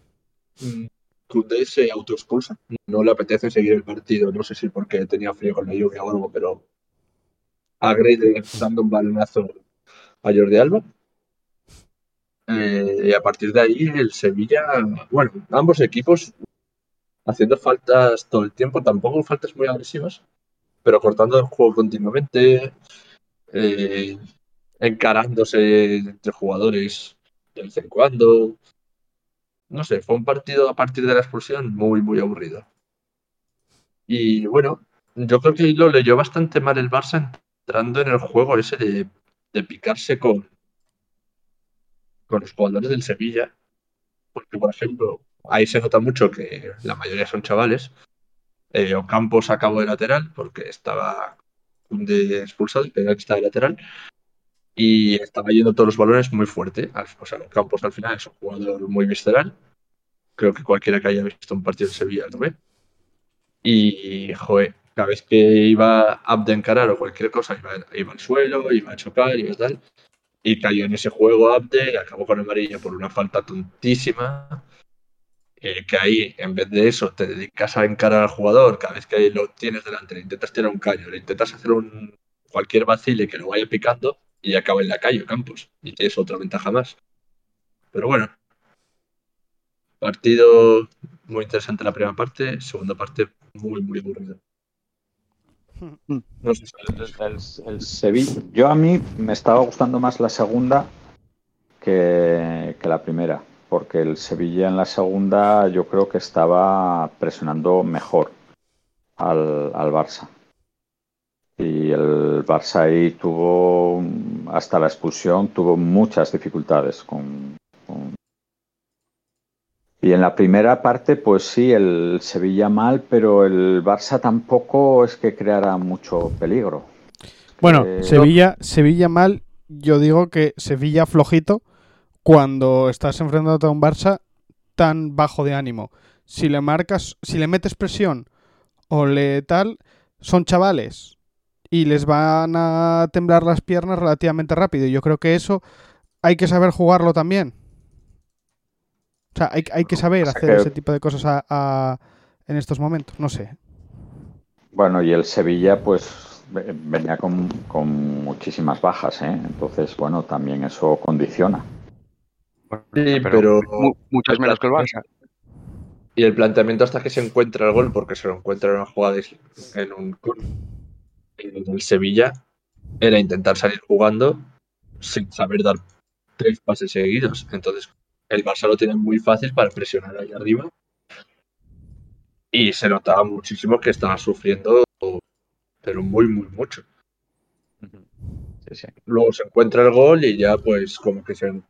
Se autoexpulsa, no le apetece seguir el partido, no sé si porque tenía frío con la lluvia o algo, pero agrede dando un balonazo a Jordi Alba. Eh, y a partir de ahí el Sevilla, bueno, ambos equipos haciendo faltas todo el tiempo, tampoco faltas muy agresivas, pero cortando el juego continuamente, eh, encarándose entre jugadores de vez en cuando. No sé, fue un partido a partir de la expulsión muy, muy aburrido. Y bueno, yo creo que lo leyó bastante mal el Barça entrando en el juego ese de, de picarse con, con los jugadores del Sevilla. porque por ejemplo, ahí se nota mucho que la mayoría son chavales. Eh, Ocampos acabó de lateral porque estaba de expulsado, pero que está de lateral. Y estaba yendo todos los balones muy fuerte. O sea, Ocampos al final es un jugador muy visceral. Creo que cualquiera que haya visto un partido de Sevilla lo ve. Y, joder, cada vez que iba a de encarar o cualquier cosa, iba, iba al suelo, iba a chocar, iba tal. Y cayó en ese juego Abde acabó con amarilla por una falta tontísima. eh, que ahí, en vez de eso, te dedicas a encarar al jugador. Cada vez que lo tienes delante, le intentas tirar un caño, le intentas hacer un cualquier vacile que lo vaya picando y acaba en la calle Campos. Y tienes otra ventaja más. Pero bueno, partido muy interesante la primera parte, segunda parte muy, muy aburrida. No sé si El, el- el Sevilla. Yo a mí me estaba gustando más la segunda que, que la primera, porque el Sevilla en la segunda yo creo que estaba presionando mejor al, al Barça. Y el Barça ahí tuvo, hasta la expulsión, tuvo muchas dificultades con, con- Y en la primera parte, pues sí, el Sevilla mal, pero el Barça tampoco es que creara mucho peligro. Bueno, Eh, Sevilla, Sevilla mal, yo digo que Sevilla flojito cuando estás enfrentándote a un Barça tan bajo de ánimo. Si le marcas, si le metes presión o le tal, son chavales y les van a temblar las piernas relativamente rápido. Y yo creo que eso hay que saber jugarlo también. O sea, hay, hay que saber hacer que- ese tipo de cosas a- a- en estos momentos. No sé. Bueno, y el Sevilla, pues ve- venía con, con muchísimas bajas, ¿eh? Entonces, bueno, también eso condiciona. Sí, pero- mu- muchas menos que el Barça. Y el planteamiento hasta que se encuentra el gol, porque se lo encuentra en una jugada en un el Sevilla, era intentar salir jugando sin saber dar tres pases seguidos. Entonces, el Barça lo tiene muy fácil para presionar ahí arriba. Y se notaba muchísimo que estaba sufriendo, pero muy, muy mucho. Sí, sí. Luego se encuentra el gol y ya, pues, como que se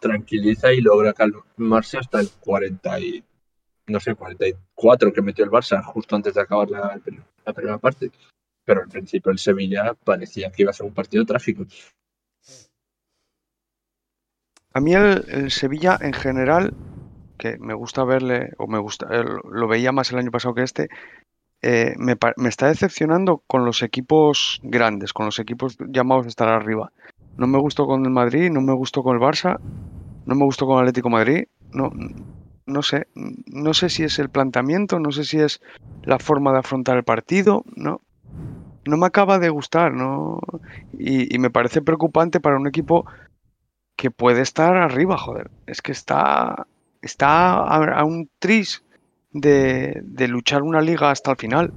tranquiliza y logra calmarse hasta el 40 y, no sé, 44 que metió el Barça justo antes de acabar la, la primera parte. Pero al principio el Sevilla parecía que iba a ser un partido trágico. A mí el, Sevilla en general, que me gusta verle, o me gusta, lo- veía más el año pasado que este, eh, me, me está decepcionando con los equipos grandes, con los equipos llamados a estar arriba. No me gustó con el Madrid, no me gustó con el Barça, no me gustó con Atlético Madrid, no, no sé, no sé si es el planteamiento, no sé si es la forma de afrontar el partido, no, no me acaba de gustar, no, y, y me parece preocupante para un equipo que puede estar arriba, joder. Es que está, está a, a un tris de, de luchar una liga hasta el final.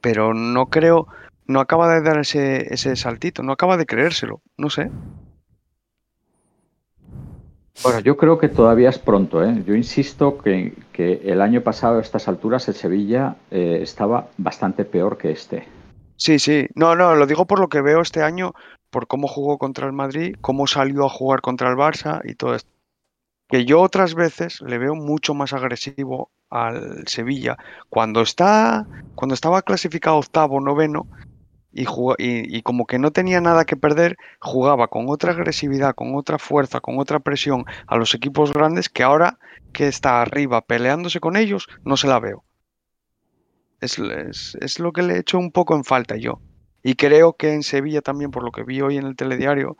Pero no creo, no acaba de dar ese, ese saltito, no acaba de creérselo, no sé. Bueno, yo creo que todavía es pronto, ¿eh? Yo insisto que, el año pasado a estas alturas el Sevilla eh, estaba bastante peor que este. Sí, sí, no, no, lo digo por lo que veo este año, por cómo jugó contra el Madrid, cómo salió a jugar contra el Barça y todo esto. Que yo otras veces le veo mucho más agresivo al Sevilla cuando está, cuando estaba clasificado octavo, noveno y, como que no tenía nada que perder, jugaba con otra agresividad, con otra fuerza, con otra presión a los equipos grandes que ahora que está arriba peleándose con ellos, no se la veo. Es, es- lo que le he hecho un poco en falta yo. Y creo que en Sevilla también, por lo que vi hoy en el telediario,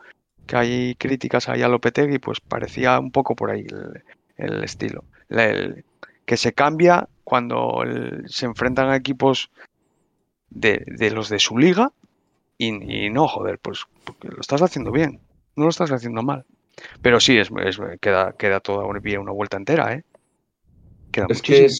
que hay críticas ahí a Lopetegui, pues parecía un poco por ahí el, estilo. Que se cambia cuando se enfrentan a equipos de, de los de su liga y, y no, joder, pues porque lo estás haciendo bien, no lo estás haciendo mal. Pero sí, es, es- queda, queda toda una, una vuelta entera, ¿eh? Queda Es muchísimo. que es,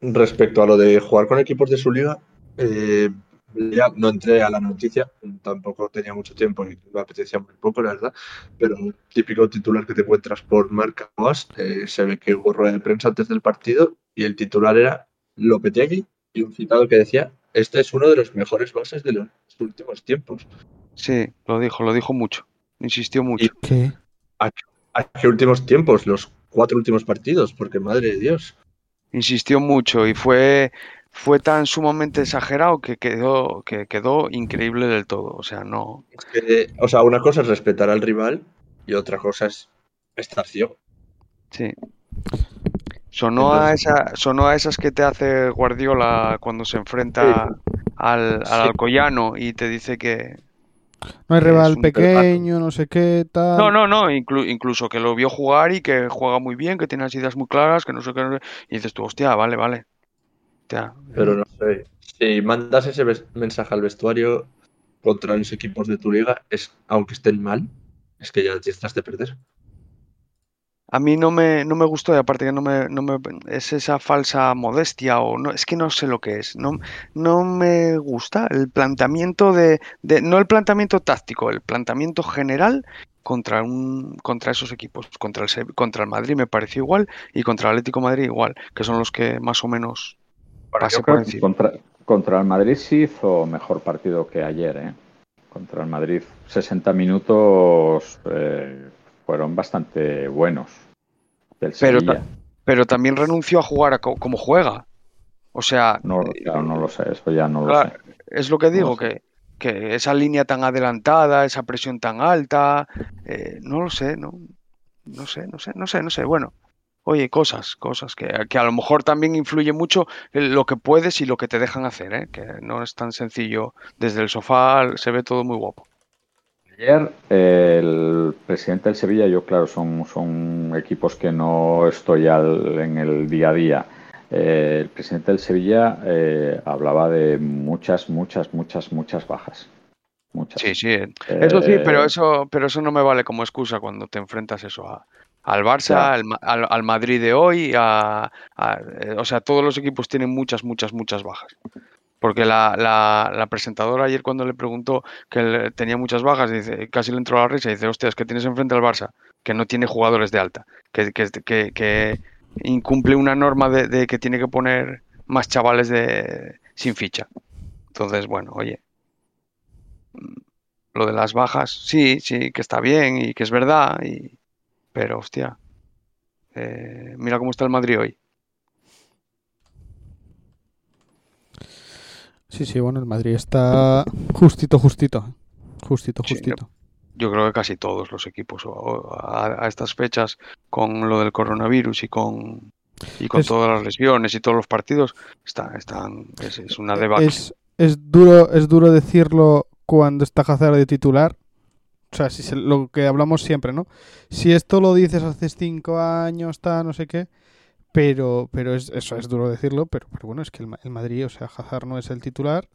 respecto a lo de jugar con equipos de su liga, eh, ya no entré a la noticia, tampoco tenía mucho tiempo y me apetecía muy poco, la verdad, pero un típico titular que te encuentras por marca o as, eh, se ve que hubo rueda de prensa antes del partido y el titular era Lopetegui y un citado que decía, este es uno de los mejores bases de los últimos tiempos. Sí, lo dijo, lo dijo mucho, insistió mucho. ¿Qué? ¿A qué últimos tiempos? Los cuatro últimos partidos, porque madre de Dios. Insistió mucho y fue, fue tan sumamente exagerado que quedó, que quedó increíble del todo. O sea, no. Es que, o sea, una cosa es respetar al rival y otra cosa es estar ciego. Sí. Sonó a, esa, sonó a esas que te hace Guardiola cuando se enfrenta al, al Sí. Alcoyano y te dice que... No hay rival pequeño, no sé qué, tal. No, no, no, inclu- incluso que lo vio jugar y que juega muy bien, que tiene las ideas muy claras, que no sé qué... no sé- Y dices tú, hostia, vale, vale. Hostia, Pero no sé. Si mandas ese mensaje al vestuario contra los equipos de tu liga, es, aunque estén mal, es que ya, ya estás de perder. A mí no me, no me gustó y aparte que no me, no me es esa falsa modestia o no, es que no sé lo que es. No, no me gusta el planteamiento de, de- no el planteamiento táctico, el planteamiento general contra un, contra esos equipos, contra el, contra el Madrid me pareció igual y contra el Atlético de Madrid igual, que son los que más o menos yo por contra, contra el Madrid sí hizo mejor partido que ayer. ¿eh? Contra el Madrid 60 minutos eh, fueron bastante buenos. Del Pero. Pero también renunció a jugar a co- como juega. O sea, No, claro, no lo sé, eso ya no lo sé. Es lo que digo, sé. que, que esa línea tan adelantada, esa presión tan alta, eh, no lo sé, no, no sé, no sé, no sé, no sé. Bueno, oye, cosas, cosas que, que a lo mejor también influye mucho lo que puedes y lo que te dejan hacer, ¿eh? que no es tan sencillo. Desde el sofá se ve todo muy guapo. Ayer eh, el presidente del Sevilla, yo claro, son, son equipos que no estoy al- en el día a día. Eh, el presidente del Sevilla eh, hablaba de muchas, muchas, muchas, muchas bajas. Muchas. Sí, sí. Eso sí, Eh, pero eso, pero eso no me vale como excusa cuando te enfrentas eso a, al Barça, al, al- Madrid de hoy, a, a- eh, o sea, todos los equipos tienen muchas, muchas, muchas bajas. Porque la, la- la presentadora ayer cuando le preguntó que tenía muchas bajas, dice, casi le entró la risa dice, hostia, es que tienes enfrente al Barça, que no tiene jugadores de alta, que, que, que- que incumple una norma de, de que tiene que poner más chavales de, sin ficha. Entonces, bueno, oye, mm, lo de las bajas, sí, sí, que está bien y que es verdad, y... pero hostia, eh, mira cómo está el Madrid hoy. Sí, sí, bueno, el Madrid está justito, justito. Justito, Sí, justito. Yo creo que casi todos los equipos a, a estas fechas, con lo del coronavirus y con y con Es- todas las lesiones y todos los partidos, están, están, es, es una debacle. Es, es duro, es duro decirlo cuando está Hazard de titular. O sea, si se- lo que hablamos siempre, ¿no? Si esto lo dices hace cinco años, está, no sé qué. Pero, pero es, eso es duro decirlo. Pero, pero bueno, es que el, el Madrid, o sea, Hazard no es el titular.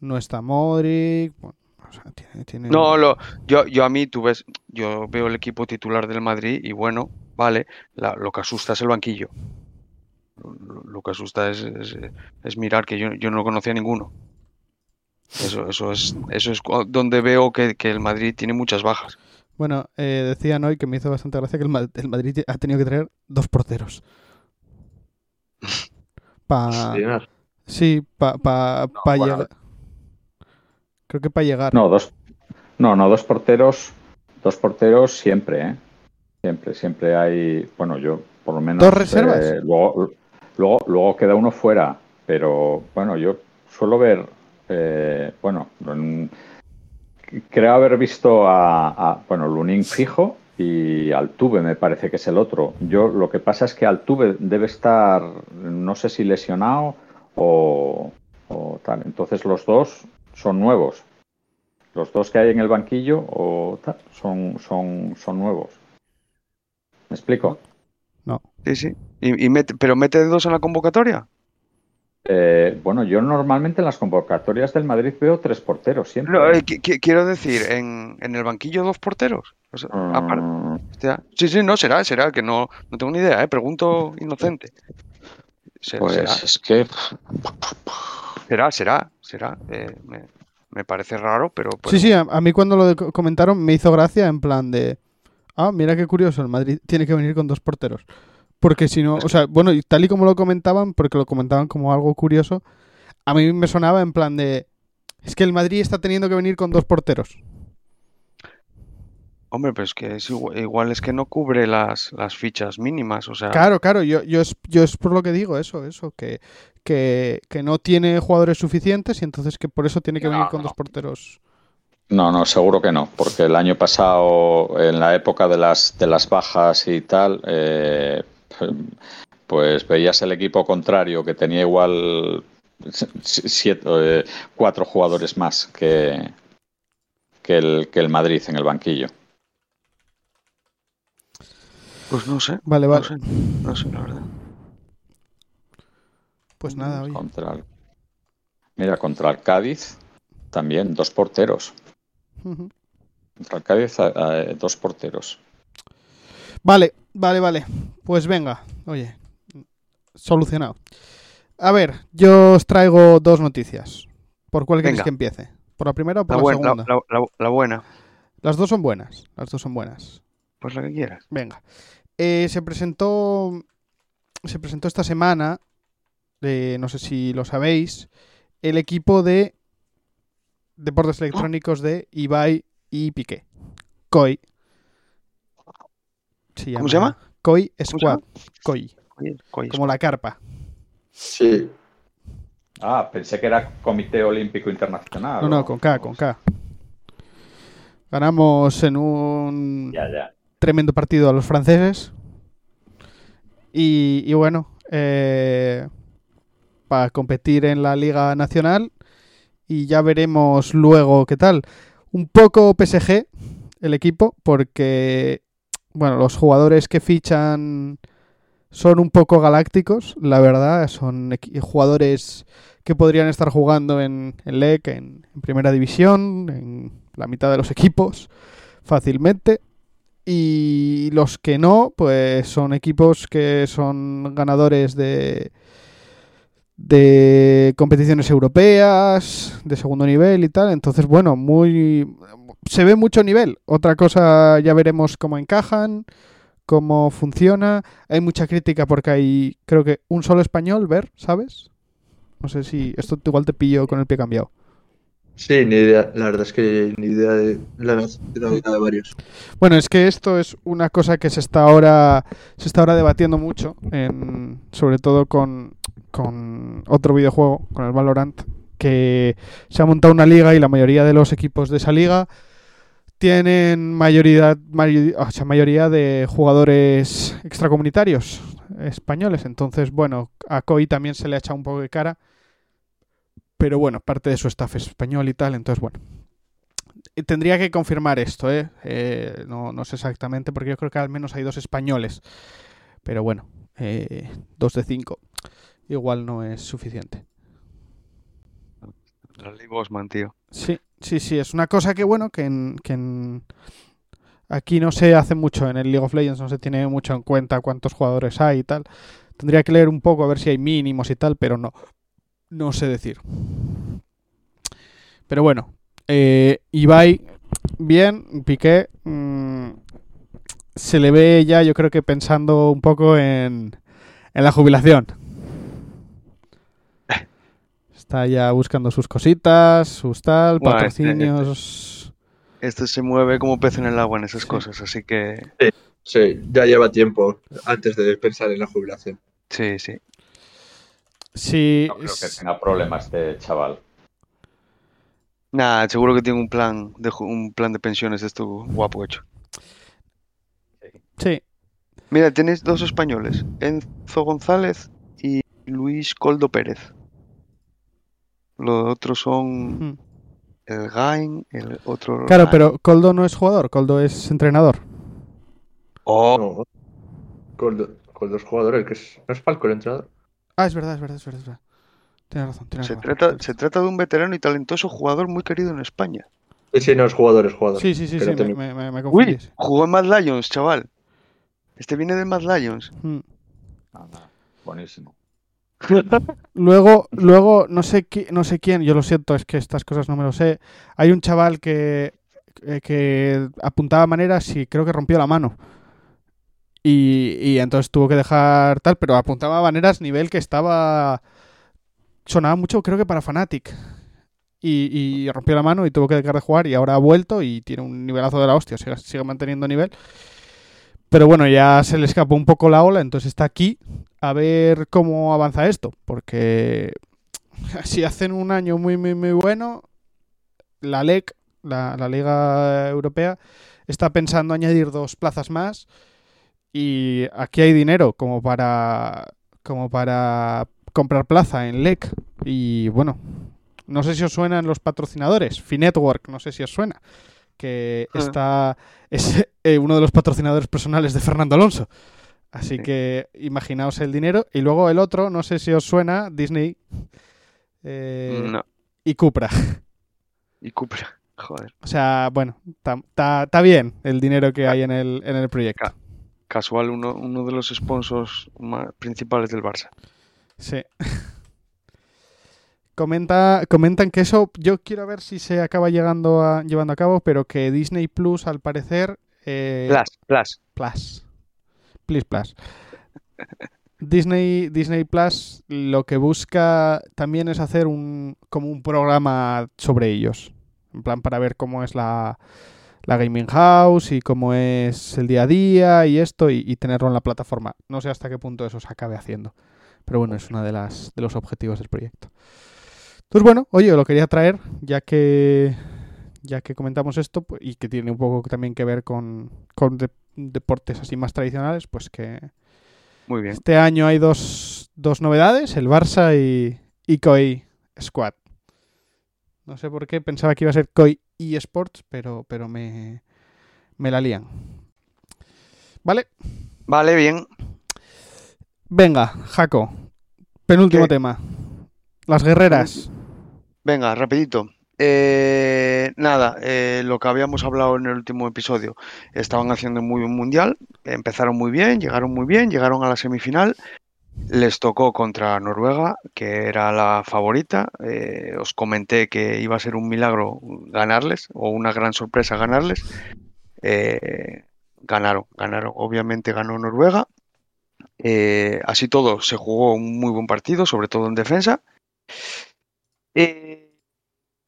No está Modric. bueno, o sea, tiene, tiene No, lo, yo, yo a mí, tú ves, yo veo el equipo titular del Madrid y bueno, vale, la- lo que asusta es el banquillo. Lo, lo que asusta es, es- es mirar que yo, yo no conocía a ninguno. Eso, eso es, eso es donde veo que, que el Madrid tiene muchas bajas. Bueno, eh, decían hoy que me hizo bastante gracia que el Madrid ha tenido que traer dos porteros. Pa, Llegar. sí, para pa, No, pa bueno, llegar. Creo que para llegar. No, dos, no, no, dos porteros, dos porteros siempre, ¿eh? Siempre, siempre hay, bueno, yo por lo menos. ¿Dos reservas? eh, luego, luego, luego queda uno fuera, pero bueno, yo suelo ver, eh, bueno, en- creo haber visto a, a, bueno, Lunin fijo y Altuve me parece que es el otro. Yo lo que pasa es que Altuve debe estar, no sé si lesionado o, o tal. Entonces los dos son nuevos. Los dos que hay en el banquillo o tal, son, son, son nuevos. ¿Me explico? Sí, sí. Y, y mete- pero mete dos en la convocatoria. Eh, bueno, yo normalmente en las convocatorias del Madrid veo tres porteros siempre. No, eh, qui- qui- quiero decir, en, en el banquillo dos porteros. O sea, apar- Mm, hostia. Sí, sí, no, será, será, que no, no tengo ni idea, ¿eh? Pregunto inocente. Pues será, es que será, será, será. eh, me, me parece raro, pero... Sí, pero- sí, a, a mí cuando lo comentaron me hizo gracia en plan de... Ah, mira qué curioso, el Madrid tiene que venir con dos porteros. Porque si no, o sea, bueno, y tal y como lo comentaban, porque lo comentaban como algo curioso, a mí me sonaba en plan de... Es que el Madrid está teniendo que venir con dos porteros. Hombre, pero es que es igual, igual es que no cubre las, las fichas mínimas, o sea, Claro, claro, yo, yo, es, yo es por lo que digo eso, eso, que, que, que no tiene jugadores suficientes y entonces que por eso tiene que No, venir con no. dos porteros. No, no, seguro que no, porque el año pasado, en la época de las, de las bajas y tal, eh, pues veías el equipo contrario que tenía igual siete, eh, cuatro jugadores más que, que, el, que el Madrid en el banquillo. Pues no sé, Vale, no vale, sé, no sé, la verdad. pues nada, oye. Contra el- mira, contra el Cádiz también dos porteros. Contra el Cádiz eh, dos porteros. Vale, vale, vale. Pues venga, oye, solucionado. A ver, yo os traigo dos noticias. ¿Por cuál queréis que empiece? ¿Por la primera o por La la, buena, segunda? la- la- la buena, Las dos son buenas, las dos son buenas. pues la que quieras. Venga. Eh, se presentó. Se presentó esta semana. eh, no sé si lo sabéis. El equipo de deportes electrónicos de Ibai y Piqué. COI. ¿Cómo se llama? COI se Squad. COI. Oye, coño, Como la carpa. Sí, Ah, pensé que era Comité Olímpico Internacional. No, no, con K, con K. Ganamos en un Ya, ya. Tremendo partido a los franceses. Y, bueno, eh, para competir en la Liga Nacional. Y ya veremos luego qué tal. Un poco PSG el equipo, porque bueno, los jugadores que fichan son un poco galácticos, la verdad. Son jugadores que podrían estar jugando en, en LEC, en Primera División, en la mitad de los equipos, fácilmente. Y los que no, pues son equipos que son ganadores de, de competiciones europeas, de segundo nivel y tal. Entonces, bueno, muy se ve mucho nivel. Otra cosa ya veremos cómo encajan, cómo funciona. Hay mucha crítica porque hay, creo que un solo español, ver, ¿sabes? No sé si esto igual te pillo con el pie cambiado. Sí, ni idea. La verdad es que ni idea de la de varios. Bueno, es que esto es una cosa que se está ahora se está ahora debatiendo mucho, en, sobre todo con, con otro videojuego, con el Valorant, que se ha montado una liga y la mayoría de los equipos de esa liga tienen mayoría, mayoría, o sea, mayoría de jugadores extracomunitarios españoles. Entonces, bueno, a COI también se le ha echado un poco de cara. Pero bueno, parte de su staff es español y tal, entonces bueno. Eh, Tendría que confirmar esto, ¿eh? Eh, no, no sé exactamente, porque yo creo que al menos hay dos españoles. Pero bueno, eh, dos de cinco. Igual no es suficiente. La ley Bosman, tío. Sí, sí, sí, es una cosa que bueno, que, en, que en- aquí no se hace mucho, en el League of Legends no se tiene mucho en cuenta cuántos jugadores hay y tal. Tendría que leer un poco a ver si hay mínimos y tal, pero no, no sé decir. Pero bueno, eh, Ibai, bien, Piqué, mm, se le ve ya, yo creo que pensando un poco en, en la jubilación. Está ya buscando sus cositas, sus tal, este- patrocinios. Este se mueve como pez en el agua en esas Sí. cosas, así que Sí, ya lleva tiempo antes de pensar en la jubilación. sí, sí. Sí, No creo que tenga problemas este chaval. Nada, seguro que tiene un plan de un plan de pensiones de esto guapo hecho. sí, Mira, tenéis dos españoles, Enzo González y Luis Coldo Pérez. Los otros son mm. el Gain, el otro. Claro, Gain. pero Coldo no es jugador, Coldo es entrenador. Oh, No, con, do- con dos jugadores, que es, ¿no es Falco el entrenador? Ah, es verdad, es verdad, es verdad. Es verdad. Tienes razón, tienes se razón. trata, se trata de un veterano y talentoso jugador muy querido en España. Sí, sí, no es jugador, es jugador. Sí, sí, sí, sí, me, me, me- me confundí. Uy, jugó en Mad Lions, chaval. Este viene de Mad Lions. Mm. Nada, buenísimo. Luego, luego no sé qui- no sé quién, yo lo siento, es que estas cosas no me lo sé. Hay un chaval que, eh, que apuntaba maneras y creo que rompió la mano. Y, y entonces tuvo que dejar tal, pero apuntaba maneras nivel que estaba. Sonaba mucho, creo que para Fnatic. y, y rompió la mano y tuvo que dejar de jugar y ahora ha vuelto y tiene un nivelazo de la hostia, sigue, manteniendo nivel. Pero bueno, ya se le escapó un poco la ola, entonces está aquí a ver cómo avanza esto, porque si hacen un año muy, muy, muy bueno, la LEC, la Liga Europea, está pensando añadir dos plazas más y aquí hay dinero como para como para comprar plaza en LEC y bueno, no sé si os suenan los patrocinadores, Finetwork, no sé si os suena, que Ah. está es eh, uno de los patrocinadores personales de Fernando Alonso. Así Sí. que imaginaos el dinero. Y luego el otro, no sé si os suena, Disney eh, No. y Cupra. Y Cupra. Joder. O sea, bueno, está bien el dinero que hay en el, en el proyecto. Casual, uno, uno de los sponsors ma- principales del Barça. Sí. Comenta, comentan que eso, yo quiero ver si se acaba llegando a, llevando a cabo, pero que Disney Plus, al parecer... eh, Plus, Plus. Plus. Please Plus. Disney, Disney Plus lo que busca también es hacer un como un programa sobre ellos. En plan para ver cómo es la, la gaming house y cómo es el día a día y esto y, y tenerlo en la plataforma. No sé hasta qué punto eso se acabe haciendo. Pero bueno, es uno de, las, de los objetivos del proyecto. Entonces, bueno, oye, lo quería traer ya que ya que comentamos esto pues, y que tiene un poco también que ver con, con de- deportes así más tradicionales, pues que Muy bien. este año hay dos, dos novedades, el Barça y, y Squad. No sé por qué, pensaba que iba a ser Koi eSports, pero, pero me, me la lían. ¿Vale? Vale, bien. Venga, Jaco. Penúltimo ¿Qué? tema. Las guerreras. Venga, rapidito. Eh, nada, eh, lo que habíamos hablado en el último episodio. Estaban haciendo muy buen mundial, empezaron muy bien, llegaron muy bien, llegaron a la semifinal. Les tocó contra Noruega, que era la favorita. Eh, os comenté que iba a ser un milagro ganarles, o una gran sorpresa ganarles. Eh, ganaron, ganaron. Obviamente ganó Noruega. Eh, así todo, se jugó un muy buen partido, sobre todo en defensa.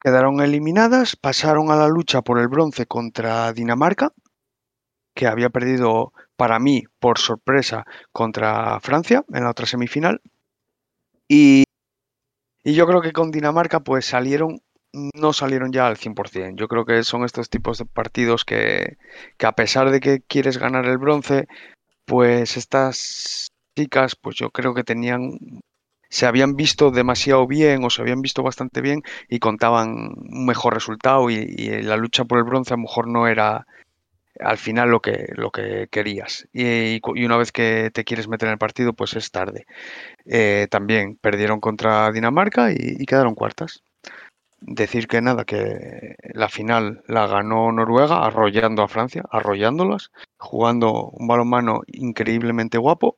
Quedaron eliminadas, pasaron a la lucha por el bronce contra Dinamarca, que había perdido para mí por sorpresa contra Francia en la otra semifinal. Y, y yo creo que con Dinamarca pues salieron, no salieron ya al 100%. Yo creo que son estos tipos de partidos que, que a pesar de que quieres ganar el bronce, pues estas chicas pues yo creo que tenían se habían visto demasiado bien o se habían visto bastante bien y contaban un mejor resultado y, y la lucha por el bronce a lo mejor no era al final lo que, lo que querías. Y, y una vez que te quieres meter en el partido, pues es tarde. Eh, también perdieron contra Dinamarca y, quedaron cuartas. Decir que nada, que la final la ganó Noruega arrollando a Francia, arrollándolas, jugando un balonmano increíblemente guapo.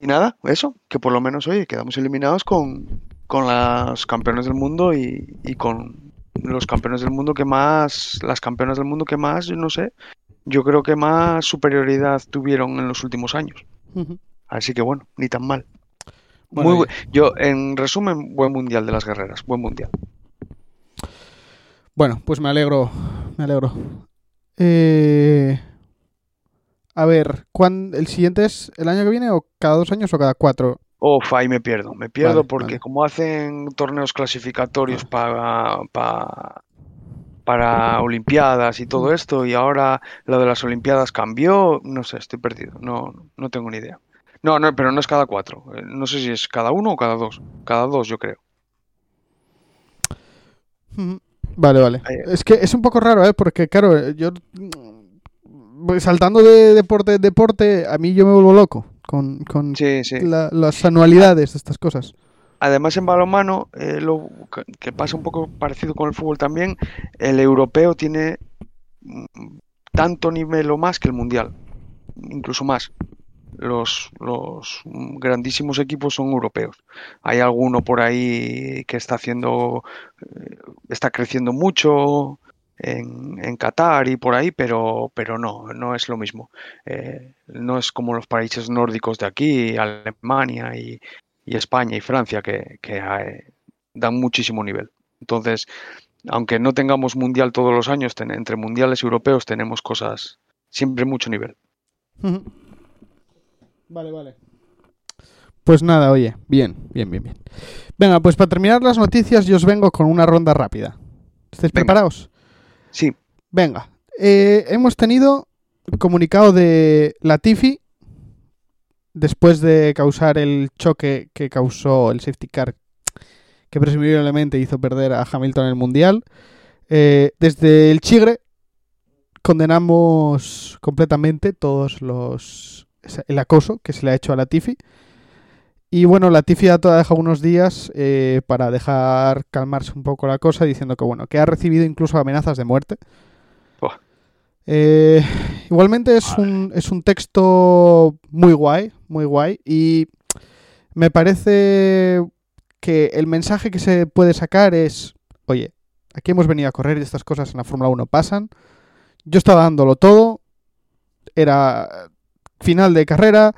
Y nada, eso, que por lo menos hoy quedamos eliminados con, con los campeones del mundo y, y con los campeones del mundo que más, las campeonas del mundo que más, yo no sé, yo creo que más superioridad tuvieron en los últimos años. Así que bueno, ni tan mal. Bueno, Muy yo, en resumen, buen mundial de las guerreras, buen mundial. Bueno, pues me alegro. Me alegro. Eh, A ver, ¿cuán... ¿el siguiente es el año que viene o cada dos años o cada cuatro? Uf, ahí me pierdo, me pierdo Vale, porque vale. como hacen torneos clasificatorios para, pa- para Olimpiadas y todo esto, y ahora lo de las Olimpiadas cambió, no sé, estoy perdido, no, no tengo ni idea. No, no, pero no es cada cuatro, eh, no sé si es cada uno o cada dos, cada dos yo creo. Ujú. Vale, vale. Ahí- Es que es un poco raro, ¿eh? Porque, claro, eh, yo mm, saltando de deporte en deporte, a mí yo me vuelvo loco con, con Sí, sí. la- las anualidades de estas cosas. Además en balonmano, eh, lo que- pasa un poco parecido con el fútbol también, el europeo tiene mm, tanto nivel o más que el mundial, incluso más. Los, los grandísimos equipos son europeos. Hay alguno por ahí que está haciendo, eh, está creciendo mucho en, en Qatar y por ahí, pero, pero no, no es lo mismo. Eh, no es como los países nórdicos de aquí, Alemania y, y España y Francia que, que, eh, dan muchísimo nivel. Entonces, aunque no tengamos mundial todos los años, ten- entre mundiales europeos tenemos cosas siempre mucho nivel. Vale, vale. Pues nada, oye, bien, bien, bien, bien. Venga, pues para terminar las noticias yo os vengo con una ronda rápida. ¿Estáis Venga. preparados? Sí, Venga, eh, hemos tenido comunicado de Latifi después de causar el choque que causó el safety car que presumiblemente hizo perder a Hamilton el Mundial. Eh, desde el Chigre condenamos completamente todos los el acoso que se le ha hecho a Latifi. Y bueno, Latifi ha dejado unos días eh, para dejar calmarse un poco la cosa, diciendo que bueno, que ha recibido incluso amenazas de muerte. Eh, igualmente es un, es un texto muy guay, muy guay. Y me parece que el mensaje que se puede sacar es, oye, aquí hemos venido a correr y estas cosas en la Fórmula 1 pasan. Yo estaba dándolo todo. Era final de carrera.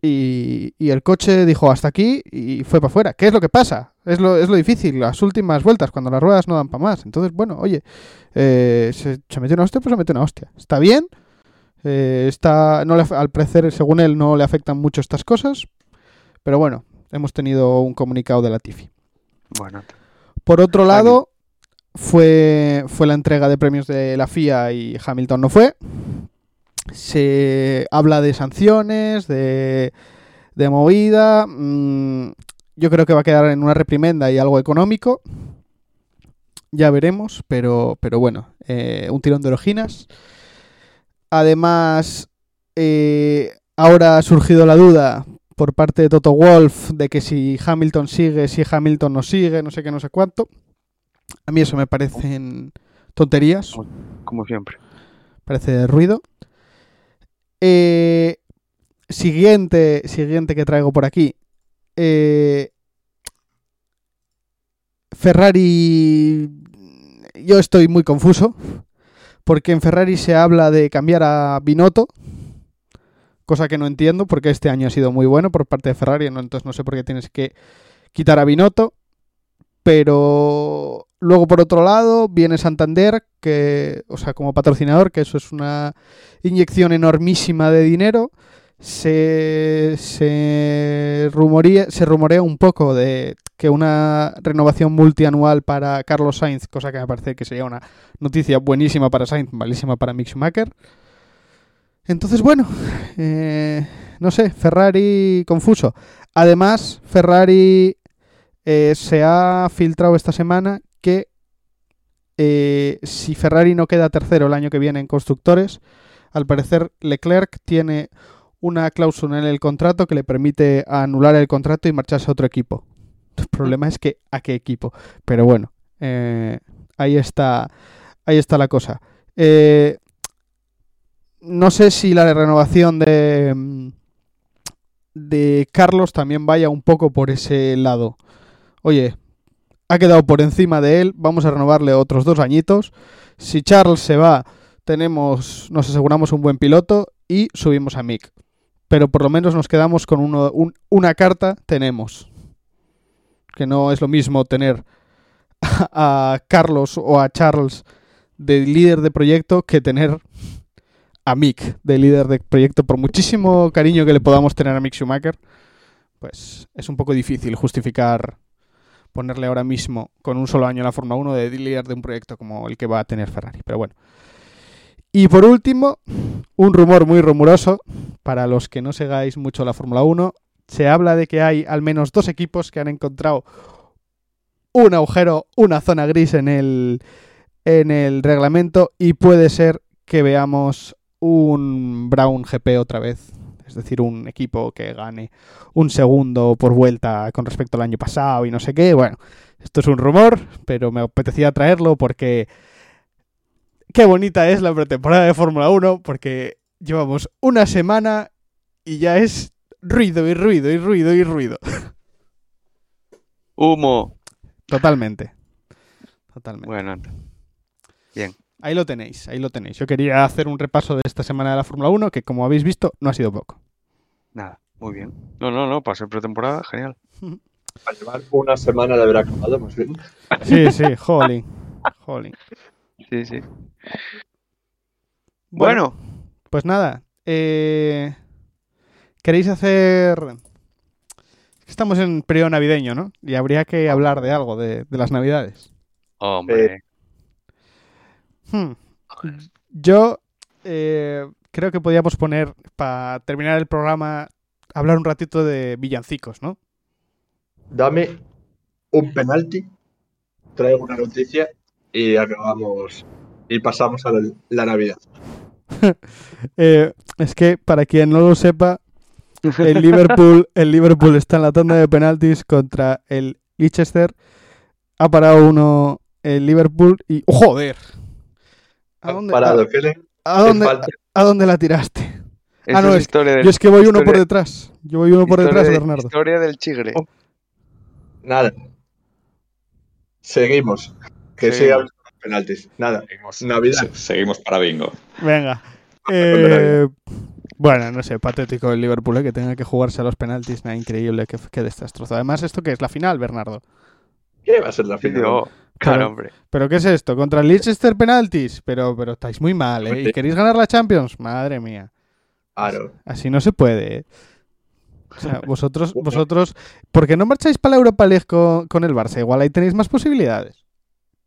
Y, y el coche dijo hasta aquí y fue para afuera. ¿Qué es lo que pasa? Es lo, es lo difícil, las últimas vueltas, cuando las ruedas no dan para más. Entonces, bueno, oye, eh, se, se metió una hostia, pues se metió una hostia. Está bien. eh, está, no le, al parecer, según él, no le afectan mucho estas cosas. Pero bueno, hemos tenido un comunicado de la Tifi. bueno. Por otro lado, fue, fue la entrega de premios de la FIA y Hamilton no fue. Se habla de sanciones, de, de movida. mm, yo creo que va a quedar en una reprimenda y algo económico. Ya veremos, pero, pero bueno, eh, un tirón de orejinas. Además, eh, ahora ha surgido la duda por parte de Toto Wolf de que si Hamilton sigue, si Hamilton no sigue, no sé qué, no sé cuánto. A mí eso me parecen tonterías, Como siempre. parece ruido. Eh, siguiente, siguiente que traigo por aquí. Eh, Ferrari, yo estoy muy confuso, porque en Ferrari se habla de cambiar a Binotto, cosa que no entiendo, porque este año ha sido muy bueno por parte de Ferrari, entonces no sé por qué tienes que quitar a Binotto. Pero luego por otro lado viene Santander, que, o sea, como patrocinador, que eso es una inyección enormísima de dinero. Se, se, rumoría, se rumorea un poco de que una renovación multianual para Carlos Sainz, cosa que me parece que sería una noticia buenísima para Sainz, malísima para Mick. Entonces, bueno, eh, no sé, Ferrari confuso. Además, Ferrari eh, se ha filtrado esta semana que eh, si Ferrari no queda tercero el año que viene en constructores, al parecer Leclerc tiene una cláusula en el contrato que le permite anular el contrato y marcharse a otro equipo. El problema es que a qué equipo. Pero bueno, eh, ahí está, ahí está la cosa. Eh, no sé si la renovación de de Carlos también vaya un poco por ese lado. Oye, ha quedado por encima de él, vamos a renovarle otros dos añitos. Si Charles se va, tenemos, nos aseguramos un buen piloto y subimos a Mick. Pero por lo menos nos quedamos con una carta, tenemos. Que no es lo mismo tener a, a Carlos o a Charles de líder de proyecto que tener a Mick de líder de proyecto. Por muchísimo cariño que le podamos tener a Mick Schumacher, pues es un poco difícil justificar ponerle ahora mismo con un solo año en la Fórmula 1 de líder de un proyecto como el que va a tener Ferrari. Pero bueno. Y por último, un rumor muy rumoroso, para los que no sigáis mucho la Fórmula 1, se habla de que hay al menos dos equipos que han encontrado un agujero, una zona gris en el, en el reglamento y puede ser que veamos un Brown GP otra vez. Es decir, un equipo que gane un segundo por vuelta con respecto al año pasado y no sé qué. Bueno, esto es un rumor, pero me apetecía traerlo porque qué bonita es la pretemporada de Fórmula 1 porque llevamos una semana y ya es ruido y ruido y ruido y ruido. Humo. Totalmente. Totalmente. Bueno, bien. Ahí lo tenéis, ahí lo tenéis. Yo quería hacer un repaso de esta semana de la Fórmula 1 que como habéis visto no ha sido poco. Nada, muy bien. No, no, no, para ser pretemporada, genial. A llevar una semana de haber acabado, más bien. Sí, sí, jolín. Jolín. Sí, sí. Bueno, Pues nada. eh, ¿Queréis hacer...? Estamos en periodo navideño, ¿no? Y habría que hablar de algo, de, de las navidades. hombre. Hmm. Yo eh, creo que podíamos poner, para terminar el programa, hablar un ratito de villancicos, ¿no? Dame un penalti, traigo una noticia y acabamos y pasamos a la, Navidad. Eh, es que, para quien no lo sepa, el Liverpool, el Liverpool está en la tanda de penaltis contra el Leicester. Ha parado uno el Liverpool y... ¡Oh, ¡Joder! ¿A dónde, Parado, a- ¿qué le- a dónde- a dónde la tiraste? Esta ah, no, es es- historia del, Yo es que voy uno por detrás. Yo voy uno por detrás, de- Bernardo. Historia del chigre. Oh. Nada. Seguimos. Que siga habiendo penaltis. Nada. Seguimos, Navidad. se- seguimos para bingo. Venga. Eh, bueno, no sé, patético el Liverpool eh, que tenga que jugarse a los penaltis. Nada, increíble, qué, qué desastroso. Además, ¿esto qué es? La final, Bernardo. ¿Qué va a ser la final? oh, Claro. hombre. ¿Pero qué es esto? ¿Contra el Leicester penaltis? Pero, pero estáis muy mal, ¿eh? ¿Y queréis ganar la Champions? Madre mía. Claro. Así no se puede, ¿eh? O sea, vosotros, vosotros, ¿por qué no marcháis para la Europa League con, con el Barça? Igual ahí tenéis más posibilidades.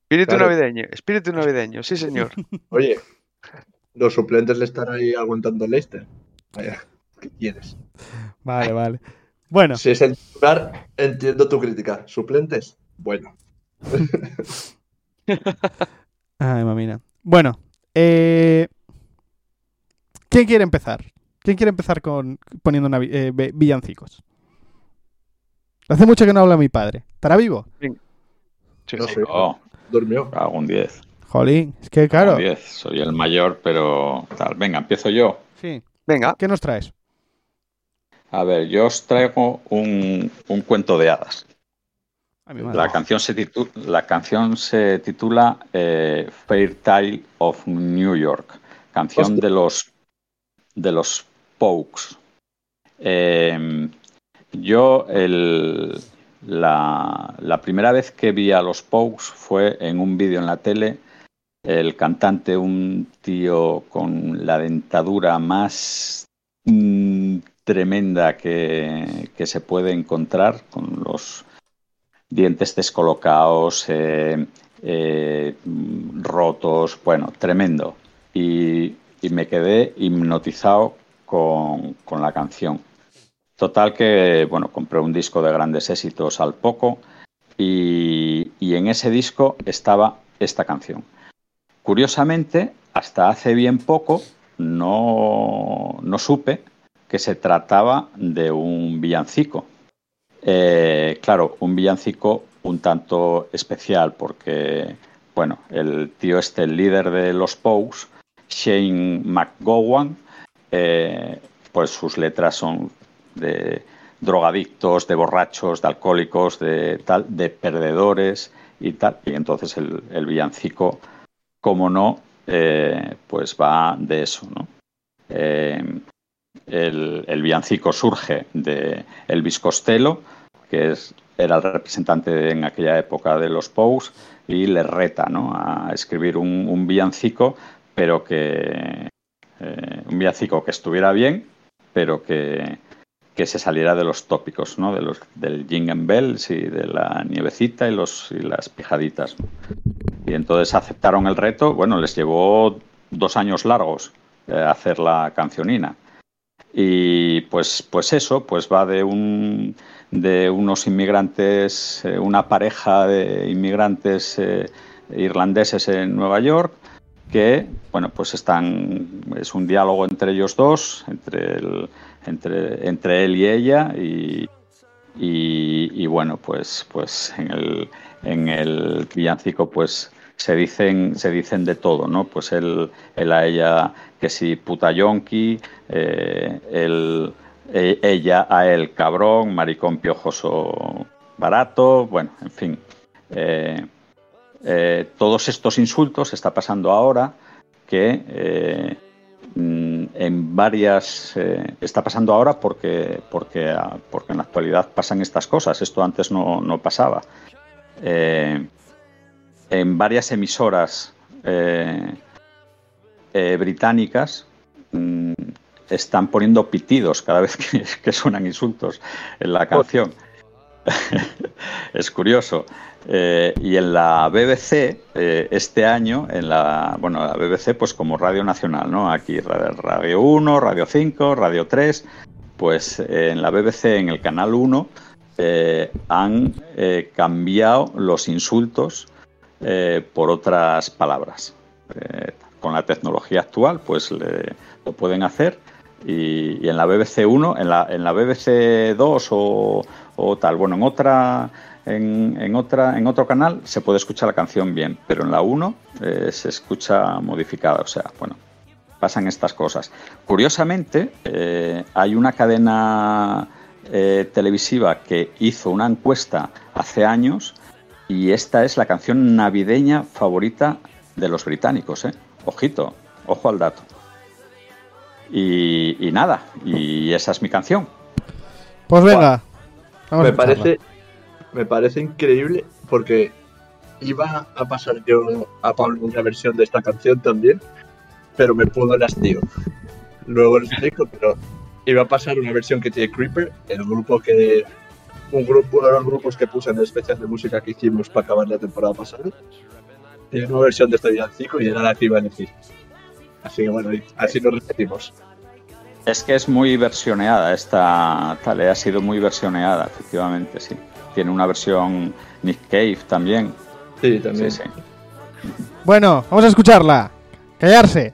Espíritu Claro. navideño, espíritu navideño, sí señor. Oye, los suplentes le están ahí aguantando al Leicester. Vaya, ¿qué quieres? Vale, vale. Bueno, Si es el titular, entiendo tu crítica. ¿Suplentes? Bueno. ay, mamina. Bueno, eh, ¿quién quiere empezar? ¿Quién quiere empezar con poniendo eh, villancicos? Hace mucho que no habla mi padre. ¿Estará vivo? Sí, No sí. sé. Oh, Durmió. hago un 10. Jolín, es que claro. Un 10. Soy el mayor, pero tal. Venga, empiezo yo. Sí. Venga, ¿Qué nos traes? A ver, yo os traigo un, un cuento de hadas. Madre. La canción se, titu- la canción se titula eh, Fair Tale of New York, canción Hostia. de los de los Pokes. Eh, yo el- la, la primera vez que vi a los Pokes fue en un vídeo en la tele. El cantante, un tío con la dentadura más mm, tremenda que, que se puede encontrar, con los dientes descolocados, eh, eh, rotos, bueno, tremendo. Y, y me quedé hipnotizado con, con la canción. Total que, bueno, compré un disco de grandes éxitos al poco y, y en ese disco estaba esta canción. Curiosamente, hasta hace bien poco no, no supe que se trataba de un villancico. Eh, claro, un villancico un tanto especial porque, bueno, el tío este, el líder de los Pogues, Shane McGowan, eh, pues sus letras son de drogadictos, de borrachos, de alcohólicos, de tal, de perdedores y tal. Y entonces el, villancico, como no, eh, pues va de eso, ¿no? El, el villancico surge de Elvis Costello, que era el representante en aquella época de los Pogues, y le reta a escribir un, un villancico, pero que eh, un que estuviera bien, pero que, que se saliera de los tópicos, ¿no? de los, del Jingle Bells y de la nievecita y, los, y las pijaditas. Y entonces aceptaron el reto. Bueno, les llevó dos años largos eh, hacer la cancionina. Y pues, pues eso, pues va de un de unos inmigrantes, eh, una pareja de inmigrantes eh, irlandeses en Nueva York, que bueno, pues están, es un diálogo entre ellos dos, entre el, entre, entre él y ella, y, y, bueno, pues, pues en el, en el villancico pues se dicen, se dicen de todo, ¿no? Pues él, él a ella que si puta yonki, eh, e- ella a él cabrón, maricón piojoso barato, bueno, en fin. Eh, eh, todos estos insultos está pasando ahora que mm, en varias... está pasando ahora porque, porque, ah, porque en la actualidad pasan estas cosas. Esto antes no, no pasaba. En varias emisoras eh, eh, británicas mm, están poniendo pitidos cada vez que, suenan insultos en la canción. es curioso. Eh, y en la BBC, eh, este año, en la, bueno, la BBC, pues como Radio Nacional, ¿no? Aquí Radio, Radio 1, Radio 5, Radio 3, pues en la BBC, en el canal 1, eh, han cambiado los insultos eh, por otras palabras. Eh, con la tecnología actual, pues le- lo pueden hacer. Y, en la BBC 1, en la, en la BBC 2 o, o tal, bueno, en otra, en, en otra, en otro canal se puede escuchar la canción bien, pero en la 1 eh, se escucha modificada. O sea, bueno, pasan estas cosas. Curiosamente, hay una cadena televisiva que hizo una encuesta hace años y esta es la canción navideña favorita de los británicos. ¿eh? Ojito, ojo al dato. Y, y nada, y esa es mi canción. Pues venga. Vamos me a parece, me parece increíble porque iba a pasar yo a Pablo una versión de esta canción también, pero me pudo el hastío. Luego lo explico, pero iba a pasar una versión que tiene Creeper, el grupo que. Un grupo, uno de los grupos que puse en el especial de música que hicimos para acabar la temporada pasada. Tiene una versión de este villancico y era la que iba a elegir. Así que bueno, así nos repetimos. Es que es muy versioneada esta tal, eh, ha sido muy versioneada, efectivamente, sí. Tiene una versión Nick Cave también. Sí, Sí, también. sí. Bueno, vamos a escucharla. Callarse.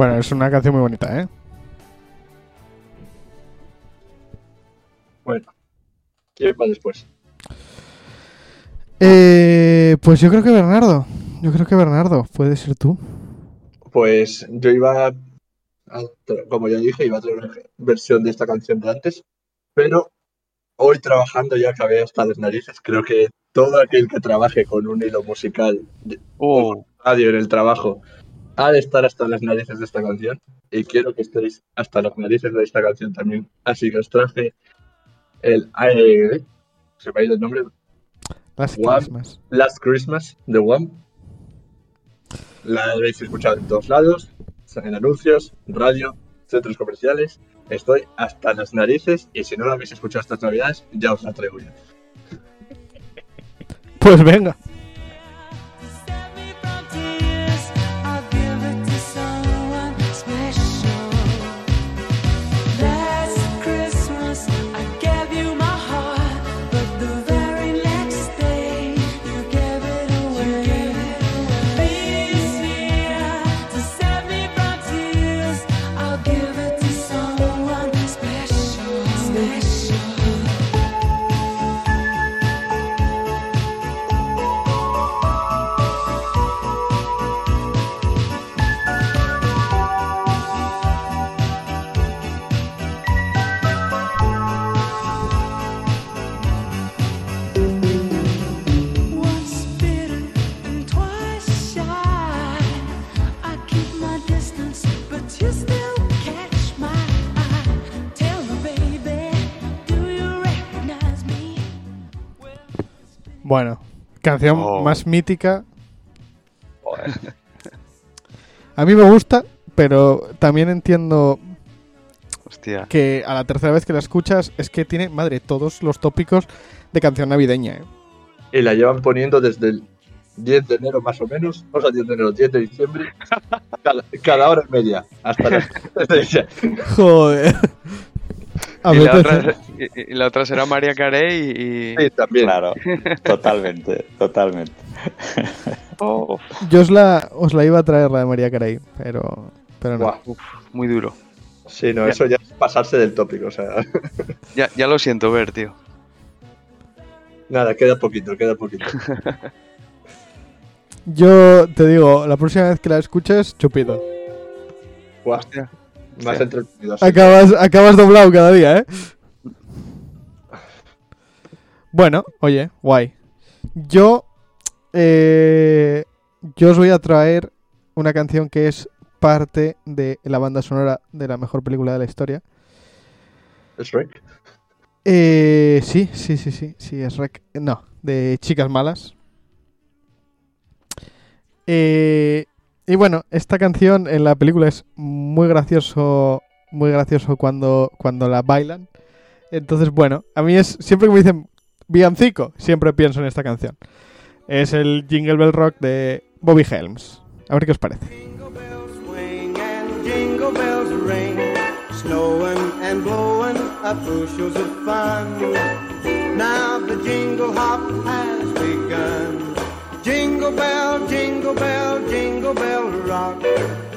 Bueno, es una canción muy bonita, ¿eh? Bueno, ¿quién va después? Eh, Pues yo creo que Bernardo. Yo creo que Bernardo. Puede ser tú. Pues yo iba, a como ya dije, iba a traer una versión de esta canción de antes, pero hoy trabajando ya acabé hasta las narices. Creo que todo aquel que trabaje con un hilo musical de Oh, radio en el trabajo ha de estar hasta las narices de esta canción y quiero que estéis hasta las narices de esta canción también. Así que os traje el eh, se me ha ido el nombre Las Guau. Christmas. Last Christmas de One. La habéis escuchado en todos lados, en anuncios, radio, centros comerciales. Estoy hasta las narices y si no la habéis escuchado estas navidades, ya os la traigo yo. Pues venga. Bueno, canción Oh. más mítica. A mí me gusta, pero también entiendo Hostia. que a la tercera vez que la escuchas es que tiene, madre, todos los tópicos de canción navideña. ¿eh? Y la llevan poniendo desde el 10 de enero más o menos, o sea, 10 de enero, 10 de diciembre, cada, cada hora y media, hasta las Joder. Y la, otra, y- y la otra será María Carey y... Sí, también. Claro, totalmente, totalmente. Oh, Yo os la, os la iba a traer la de María Carey, pero, pero no. Muy duro. Sí, no, eso ya es pasarse del tópico, o sea, Ya, ya lo siento ver, tío. nada, queda poquito, queda poquito. Yo te digo, la próxima vez que la escuches, chupito. Buah, Hostia. Más Sí. entretenido. así. Acabas, acabas doblado cada día, ¿eh? Bueno, oye, guay. Yo, eh, yo os voy a traer una canción que es parte de la banda sonora de la mejor película de la historia. ¿Es Shrek? Eh, sí, sí, sí, sí, sí, es rec. No, de Chicas Malas. Eh, y bueno, esta canción en la película es muy gracioso, muy gracioso cuando, cuando la bailan. Entonces, bueno, a mí es, siempre que me dicen villancico, siempre pienso en esta canción. Es el Jingle Bell Rock de Bobby Helms. A ver qué os parece. Now the jingle hop has begun. Jingle bell, jingle bell, jingle bell rock.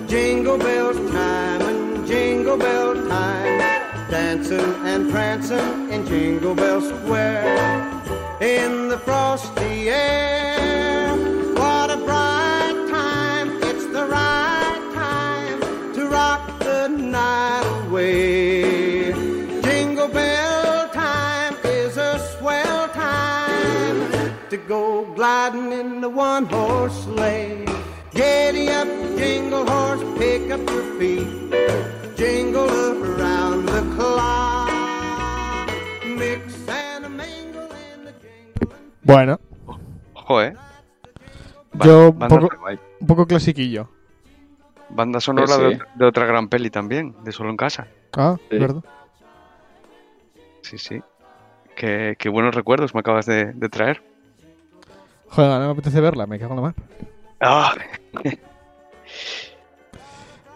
Jingle bells time and jingle bell time. Dancing and prancing in Jingle Bell Square. In the frosty air, go gliding in the one horse sleigh. Giddy up, jingle horse, pick up your feet. Jingle around the clock. Mix and a mingle in the jingle. Bueno, Ojo, eh. Ba- Yo banda, poco- un poco clasiquillo. banda sonora Sí, sí. De, otra, de otra gran peli también, de Solo en Casa. Ah, Sí. ¿verdad? Sí, sí. Qué, qué buenos recuerdos me acabas de, de traer. Joder, no me apetece verla, me cago en la mar. Ah,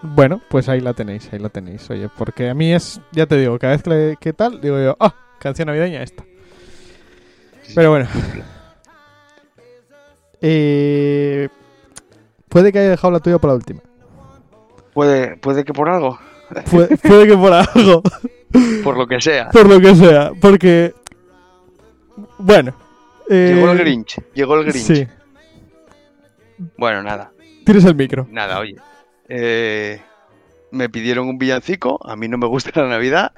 Bueno, pues ahí la tenéis, ahí la tenéis. Oye, porque a mí es, ya te digo, cada vez que, le- que tal, digo yo, ah, canción navideña esta. Pero bueno. Eh, puede que haya dejado la tuya por la última. puede, puede que por algo, Puede, puede que por algo, por lo que sea. por lo que sea, porque... Bueno. Eh, Llegó el Grinch, llegó el Grinch. Sí, Bueno, nada, tienes el micro. nada, oye. Eh, me pidieron un villancico, a mí no me gusta la Navidad,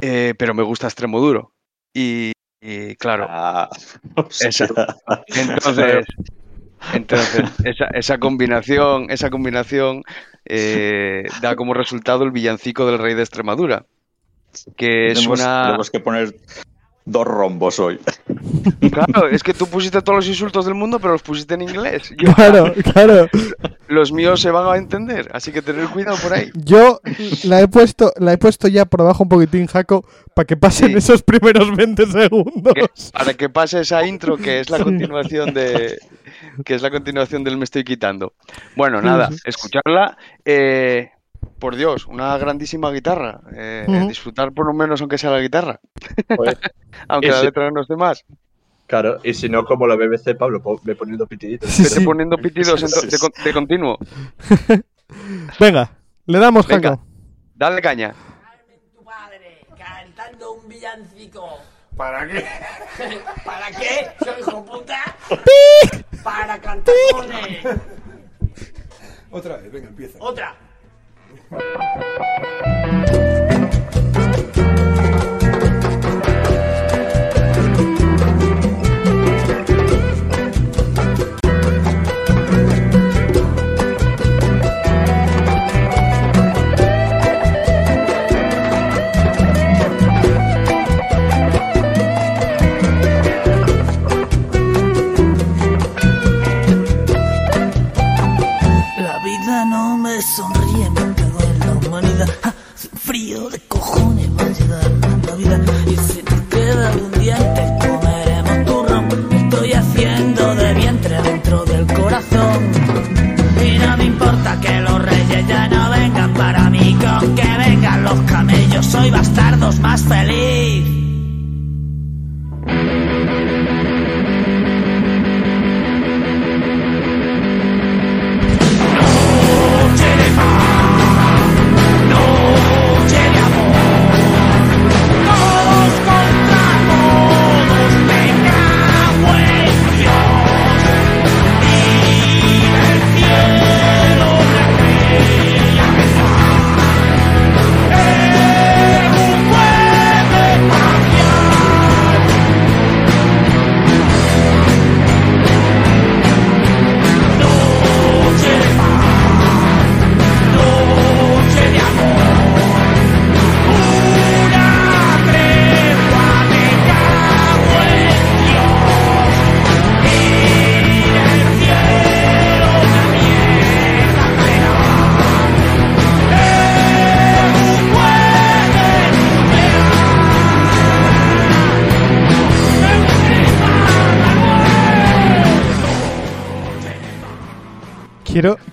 eh, pero me gusta Extremo Duro. Y, y claro, Ah, o sea, Esa- Entonces, entonces esa, esa combinación, esa combinación eh, da como resultado el villancico del rey de Extremadura, que es tenemos, una... tenemos que poner dos rombos hoy. Claro, es que tú pusiste todos los insultos del mundo, pero los pusiste en inglés. Yo- Claro, claro. Los míos se van a entender, así que tener cuidado por ahí. Yo la he puesto, la he puesto ya por abajo un poquitín, Jaco, para que pasen Sí. esos primeros 20 segundos. Que- para que pase esa intro que es la continuación de que es la continuación del me estoy quitando. Bueno, nada, escucharla. eh, por Dios, una grandísima guitarra. eh, Ujú. Disfrutar por lo menos aunque sea la guitarra, Pues, aunque la si- letra no esté más. claro, y si no, como la BBC, Pablo, ve poniendo pitiditos. Sí, sí. poniendo pitidos Sí, de, con- de continuo. Venga, le damos, Venga. Jaco. Dale caña. tu padre cantando un villancico. ¿Para qué? ¿Para qué? ¿Soy hijo puta? Para cantar. Otra vez, venga, empieza. Otra. La vida no me son frío de cojones va a llegar la vida. Y si te queda un diente, comeremos turrón. Estoy haciendo de vientre dentro del corazón. Y no me importa que los reyes ya no vengan para mí, con que vengan los camellos. Soy bastardos más feliz.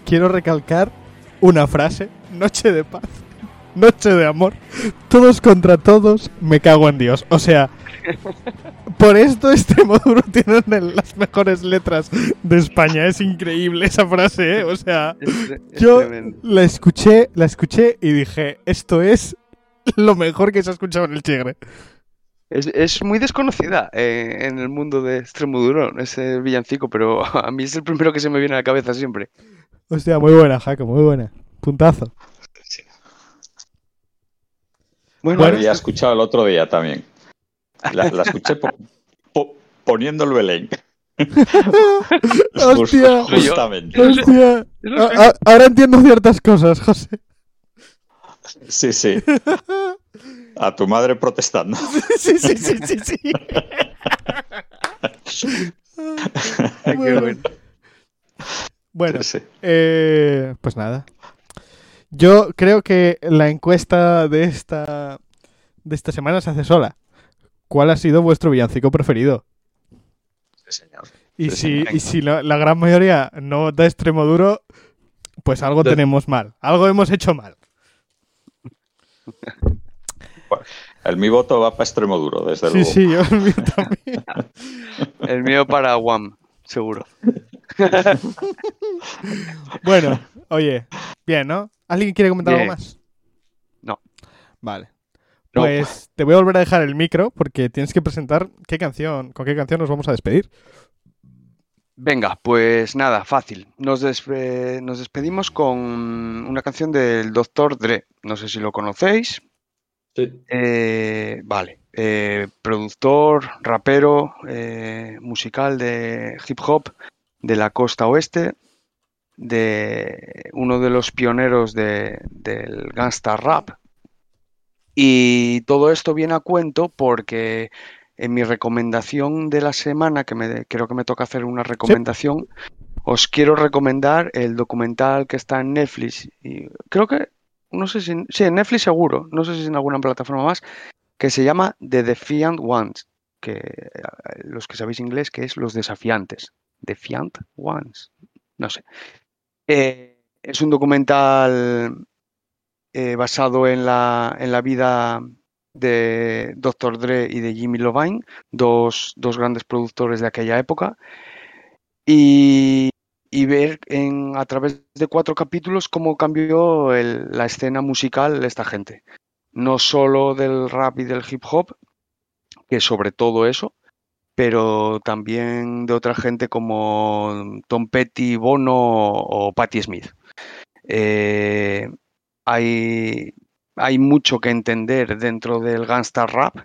Quiero, recalcar una frase. Noche de paz. Noche de amor. Todos contra todos. Me cago en Dios. O sea, por esto Extremoduro tiene las mejores letras de España. Es increíble esa frase, ¿eh? O sea, yo la escuché, la escuché y dije, esto es lo mejor que se ha escuchado en el Chigre. Es, es muy desconocida eh, en el mundo de Extremoduro, ese villancico, pero a mí es el primero que se me viene a la cabeza siempre. Hostia, muy buena, Jaco, muy buena. Puntazo. Bueno, La Bueno. había escuchado el otro día también. La, la escuché po- po- poniendo el Belén. Hostia. justamente. Hostia. A- a- ahora entiendo ciertas cosas, José. Sí, sí. A tu madre protestando. Sí, sí, sí, sí, sí. Qué Bueno. bueno. Bueno, Sí, sí. eh, pues nada. Yo creo que la encuesta de esta de esta semana se hace sola. ¿Cuál ha sido vuestro villancico preferido? Sí, señor. Y Sí, si, y si la, la gran mayoría no da extremo duro, pues algo De- tenemos mal. Algo hemos hecho mal. El mi voto va para extremo duro, desde Sí, luego. sí, yo el mío también. El mío para Guam, seguro. Bueno, oye, bien, ¿no? ¿Alguien quiere comentar Bien. algo más? No. Vale. No. Pues te voy a volver a dejar el micro porque tienes que presentar qué canción, con qué canción nos vamos a despedir. Venga, pues nada, fácil. Nos, despe- nos despedimos con una canción del Dr. Dre. No sé si lo conocéis. Sí. Eh, vale. Eh, productor, rapero, eh, musical de hip hop de la costa oeste, de uno de los pioneros de- del gangsta rap. Y todo esto viene a cuento porque en mi recomendación de la semana, que me, creo que me toca hacer una recomendación, os quiero recomendar el documental que está en Netflix. Y creo que, no sé si, sí, en Netflix seguro, no sé si en alguna plataforma más, que se llama The Defiant Ones, que eh, los que sabéis inglés, que es los desafiantes. Defiant Ones, no sé. Eh, es un documental eh, basado en la, en la vida de Dr. Dre y de Jimmy Lovine, dos, dos grandes productores de aquella época, y, y ver en, a través de cuatro capítulos cómo cambió la escena musical de esta gente. No solo del rap y del hip hop, que sobre todo eso, pero también de otra gente como Tom Petty, Bono o Patti Smith. Eh, hay, hay mucho que entender dentro del gangsta rap,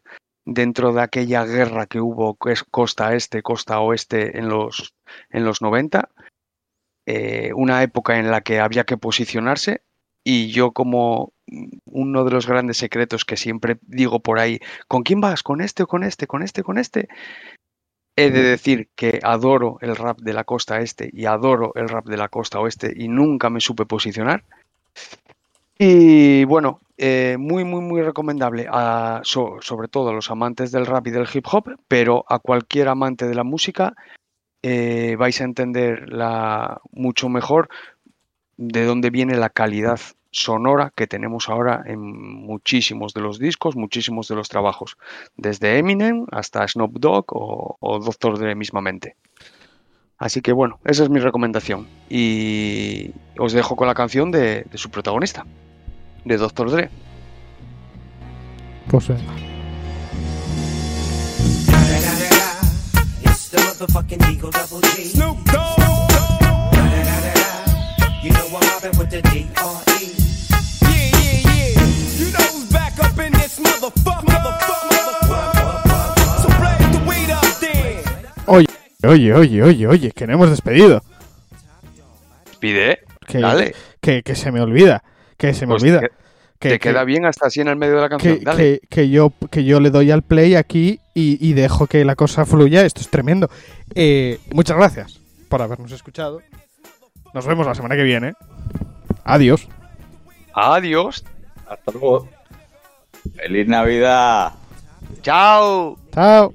dentro de aquella guerra que hubo que es costa este, costa oeste en los, en los 90, eh, una época en la que había que posicionarse y yo como uno de los grandes secretos que siempre digo por ahí, ¿con quién vas? ¿Con este o con este? ¿Con este? ¿Con este? He de decir que adoro el rap de la costa este y adoro el rap de la costa oeste y nunca me supe posicionar. Y bueno, eh, muy, muy, muy recomendable, sobre todo a los amantes del rap y del hip hop, pero a cualquier amante de la música eh, vais a entender mucho mejor de dónde viene la calidad sonora que tenemos ahora en muchísimos de los discos, muchísimos de los trabajos, desde Eminem hasta Snoop Dogg o, Dr. Dre mismamente. Así que bueno, esa es mi recomendación. Y os dejo con la canción de, su protagonista, de Dr. Dre. Pues venga. Motherfucking Eagle Double G. Snoop Dogg. You know I'm mobbing with the D.R.E. Yeah, yeah, yeah. You know who's back up in this motherfucker. Motherfucker. So blaze the weed up then. Oye, oye, oye, oye, oye, que no hemos despedido. Pide, Que, dale. que, que se me olvida. Que se me Pues olvida. Te, Que, te que- queda bien hasta así en el medio de la canción. que, dale. que- que yo, que yo le doy al play aquí y, y dejo que la cosa fluya. Esto es tremendo. Eh, muchas gracias por habernos escuchado. Nos vemos la semana que viene. Adiós. Adiós. Hasta luego. ¡Feliz Navidad! Chao. Chao.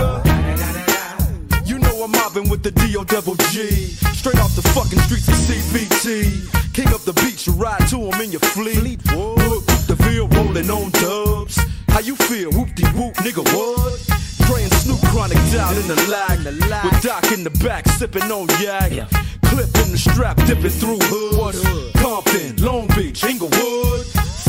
With the D.O. double G. Straight off the fucking streets of CBT. King up the beach, you ride to him in your fleet. Look, the Ville rolling on dubs. How you feel? Whoop de whoop, nigga, what? And Snoop chronic down in the lag. With Doc in the back, sipping on yak. Clip in the strap, dipping through hood. Compton, Long Beach, Inglewood.